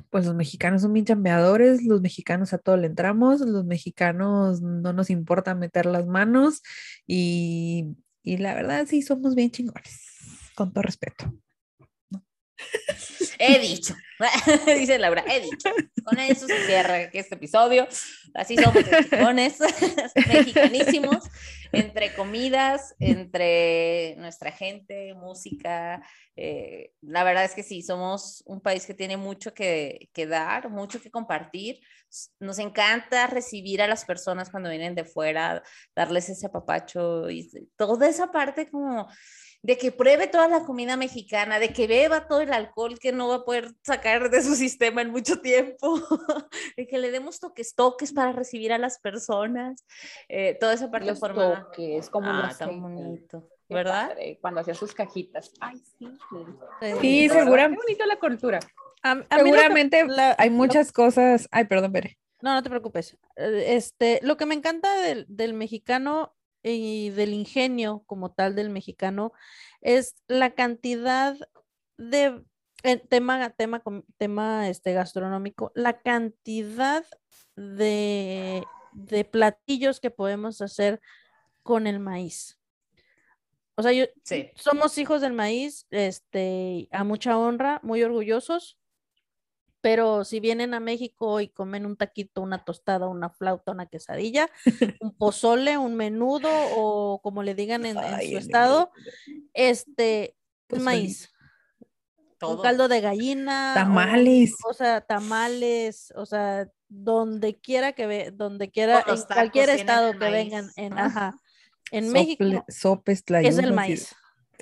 pues los mexicanos son bien chambeadores, los mexicanos a todo le entramos, los mexicanos no nos importa meter las manos y, y la verdad sí somos bien chingones, con todo respeto. He dicho, dice Laura, he dicho. Con eso se cierra este episodio. Así somos mexicanos, mexicanísimos. entre comidas, entre nuestra gente, música. eh, la verdad es que sí, somos un país que tiene mucho que, que dar, mucho que compartir. Nos encanta recibir a las personas cuando vienen de fuera, darles ese apapacho y toda esa parte como de que pruebe toda la comida mexicana, de que beba todo el alcohol que no va a poder sacar de su sistema en mucho tiempo, de que le demos toques, toques para recibir a las personas, eh, toda esa parte Los formada. toques, como Ah, tan bonito, ¿verdad? padre, Cuando hacía sus cajitas. Ay, sí. Sí, ¿verdad? segura- Qué bonita la cultura. A- a que- Seguramente la- hay lo- muchas cosas. Ay, perdón, Bere. No, no te preocupes. Eh, Este, lo que me encanta del, del mexicano y del ingenio como tal del mexicano es la cantidad de eh, tema, tema, tema este, gastronómico, la cantidad de, de platillos que podemos hacer con el maíz. O sea, yo, Sí. somos hijos del maíz, este, a mucha honra, muy orgullosos, pero si vienen a México y comen un taquito, una tostada, una flauta, una quesadilla, un pozole, un menudo o como le digan en, su estado, este, Pozolito. maíz, un caldo de gallina, Tamales. o sea, tamales, o sea, donde quiera que ve, donde quiera, en cualquier estado que vengan, en, ¿no? ajá, en México sopes, es el maíz.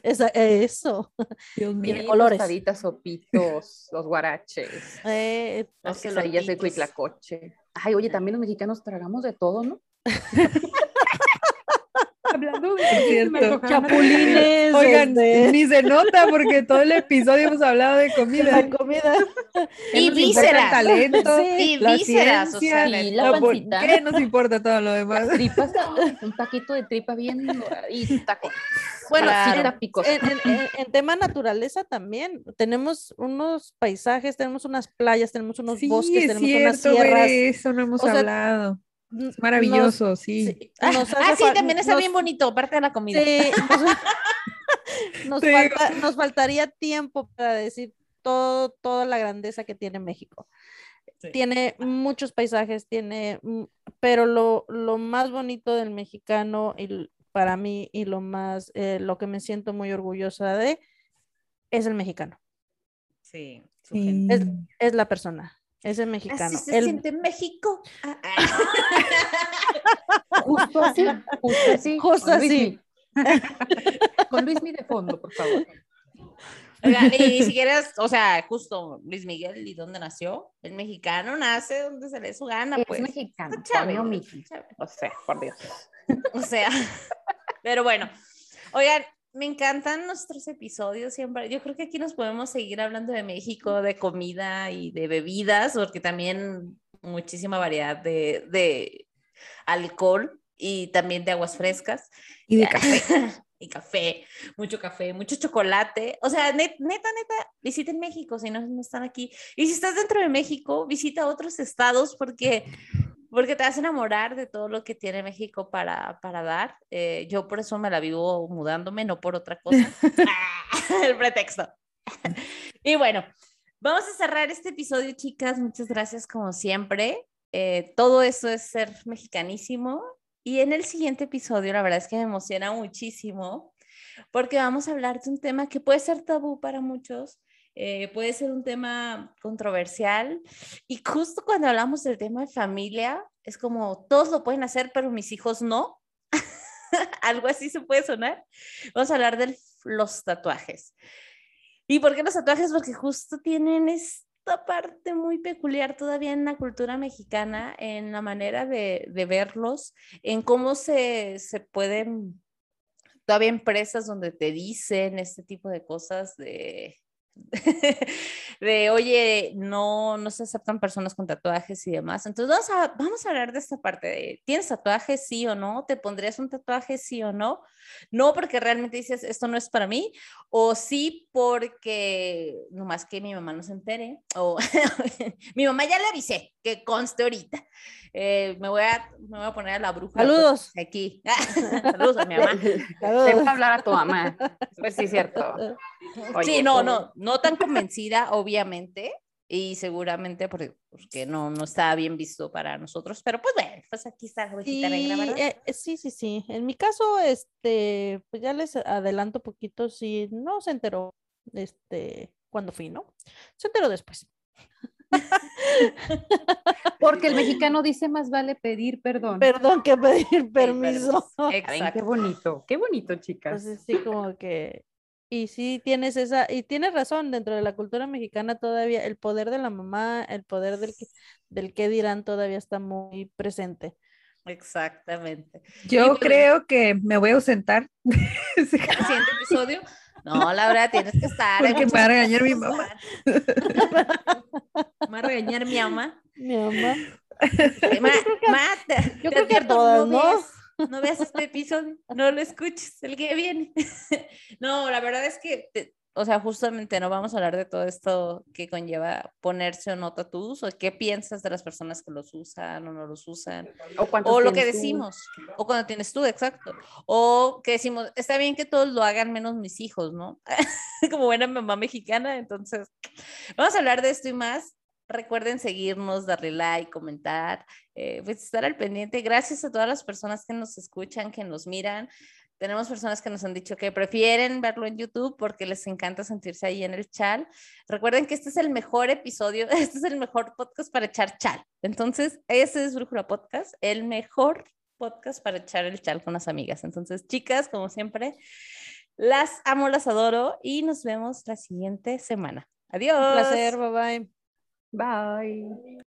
Esa- eso. Dios mío. Sí, colores. Tostaditas, sopitos, los guaraches, Eh, las quesadillas de. Ay, oye, también los mexicanos tragamos de todo, ¿no? Hablando de chapulines, Oigan, ni se nota porque todo el episodio hemos hablado de comida. la comida. ¿Qué Y vísceras. talento, Y la vísceras, o sea, ciencia, y la pancita. ¿Qué nos importa todo lo demás? Tripas, un taquito de tripa bien doradita Bueno, en- picosa. En, en- en- en tema naturaleza también, tenemos unos paisajes, tenemos unas playas, tenemos unos Sí, bosques, es tenemos unas sierras. Eso no hemos O sea, hablado. Es maravilloso, nos- sí. sí, Ah, ah, sí, también está nos- bien bonito, aparte de la comida. Sí, nos, Sí. falta- nos faltaría tiempo para decir todo, toda la grandeza que tiene México. Sí. Tiene muchos paisajes, tiene, pero lo, lo más bonito del mexicano y para mí y lo más, eh, lo que me siento muy orgullosa de es el mexicano, Sí, su Sí. gente. es, es la persona, es el mexicano. Así se El- siente en México. Ah, ah. Justo así, justo así. Justo con así. Luismi. Con de fondo, por favor. Oigan, y si quieres, o sea, justo Luis Miguel, ¿y dónde nació? El mexicano nace donde se le dé su gana, Es pues. mexicano, coño, está Miki. chévere. O sea, por Dios. O sea, pero bueno, oigan, me encantan nuestros episodios siempre. Yo creo que aquí nos podemos seguir hablando de México, de comida y de bebidas, porque también muchísima variedad de, de alcohol y también de aguas frescas. Y de café. y café, mucho café, mucho chocolate. O sea, net- neta, neta, visiten México si no, no están aquí. Y si estás dentro de México, visita otros estados porque, porque te vas a enamorar de todo lo que tiene México para, para dar. Eh, yo por eso me la vivo mudándome, no por otra cosa. Ah, El pretexto. y bueno, vamos a cerrar este episodio, chicas. Muchas gracias como siempre. Eh, todo eso es ser mexicanísimo. Y en el siguiente episodio, la verdad es que me emociona muchísimo porque vamos a hablar de un tema que puede ser tabú para muchos, eh, puede ser un tema controversial y justo cuando hablamos del tema de familia, es como todos lo pueden hacer, pero mis hijos no. Algo así se puede sonar. Vamos a hablar de los tatuajes. ¿Y por qué los tatuajes? Porque justo tienen esta parte muy peculiar todavía en la cultura mexicana, en la manera de, de verlos, en cómo se, se pueden, todavía empresas donde te dicen este tipo de cosas de, de oye, no, no se aceptan personas con tatuajes y demás. Entonces vamos a, vamos a hablar de esta parte ¿tienes tatuajes sí o no? ¿Te pondrías un tatuaje sí o no? No porque realmente dices, esto no es para mí, o sí porque nomás que mi mamá no se entere, o mi mamá ya le avisé, que conste ahorita. Eh, me, voy a, me voy a poner a la bruja. Saludos. Aquí. Saludos a mi mamá. Saludos. Deja hablar a tu mamá. Pues sí, es cierto. Oye, sí, no, tú- no, no tan convencida, obviamente. y seguramente porque, porque no, no estaba bien visto para nosotros, pero pues bueno, pues aquí está la negra, Sí, ¿verdad? eh, eh, sí, sí, sí. En mi caso, este, pues ya les adelanto poquito, si no se enteró, este, cuando fui, ¿no? Se enteró después. Porque el mexicano dice más vale pedir perdón. Perdón que pedir permiso. Ven, qué Exacto. bonito, qué bonito, chicas. Entonces sí, como que, y sí tienes esa, y tienes razón, dentro de la cultura mexicana todavía el poder de la mamá, el poder del que, del qué dirán todavía está muy presente. Exactamente. Yo pues, creo que me voy a ausentar. El siguiente episodio. No, Laura, tienes que estar. Porque me va a regañar mi que mamá. Me va a regañar mi mamá. Mi mamá. Ma, ma, te- yo te creo que todas, ¿no? veas- no veas este episodio, no lo escuches, el que viene. No, la verdad es que, te- o sea, justamente no vamos a hablar de todo esto que conlleva ponerse o no tatús, o qué piensas de las personas que los usan o no los usan, O, o lo que tienes tú. decimos, o cuando tienes tú, exacto, o que decimos, está bien que todos lo hagan menos mis hijos, ¿no? Como buena mamá mexicana, entonces, vamos a hablar de esto y más. Recuerden seguirnos, darle like, comentar, eh, pues estar al pendiente. Gracias a todas las personas que nos escuchan, que nos miran. Tenemos personas que nos han dicho que prefieren verlo en YouTube porque les encanta sentirse ahí en el chat. Recuerden que este es el mejor episodio, este es el mejor podcast para echar chal. Entonces, ese es Brújula Podcast, el mejor podcast para echar el chal con las amigas. Entonces, chicas, como siempre, las amo, las adoro y nos vemos la siguiente semana. Adiós. Un placer, bye bye. Bye.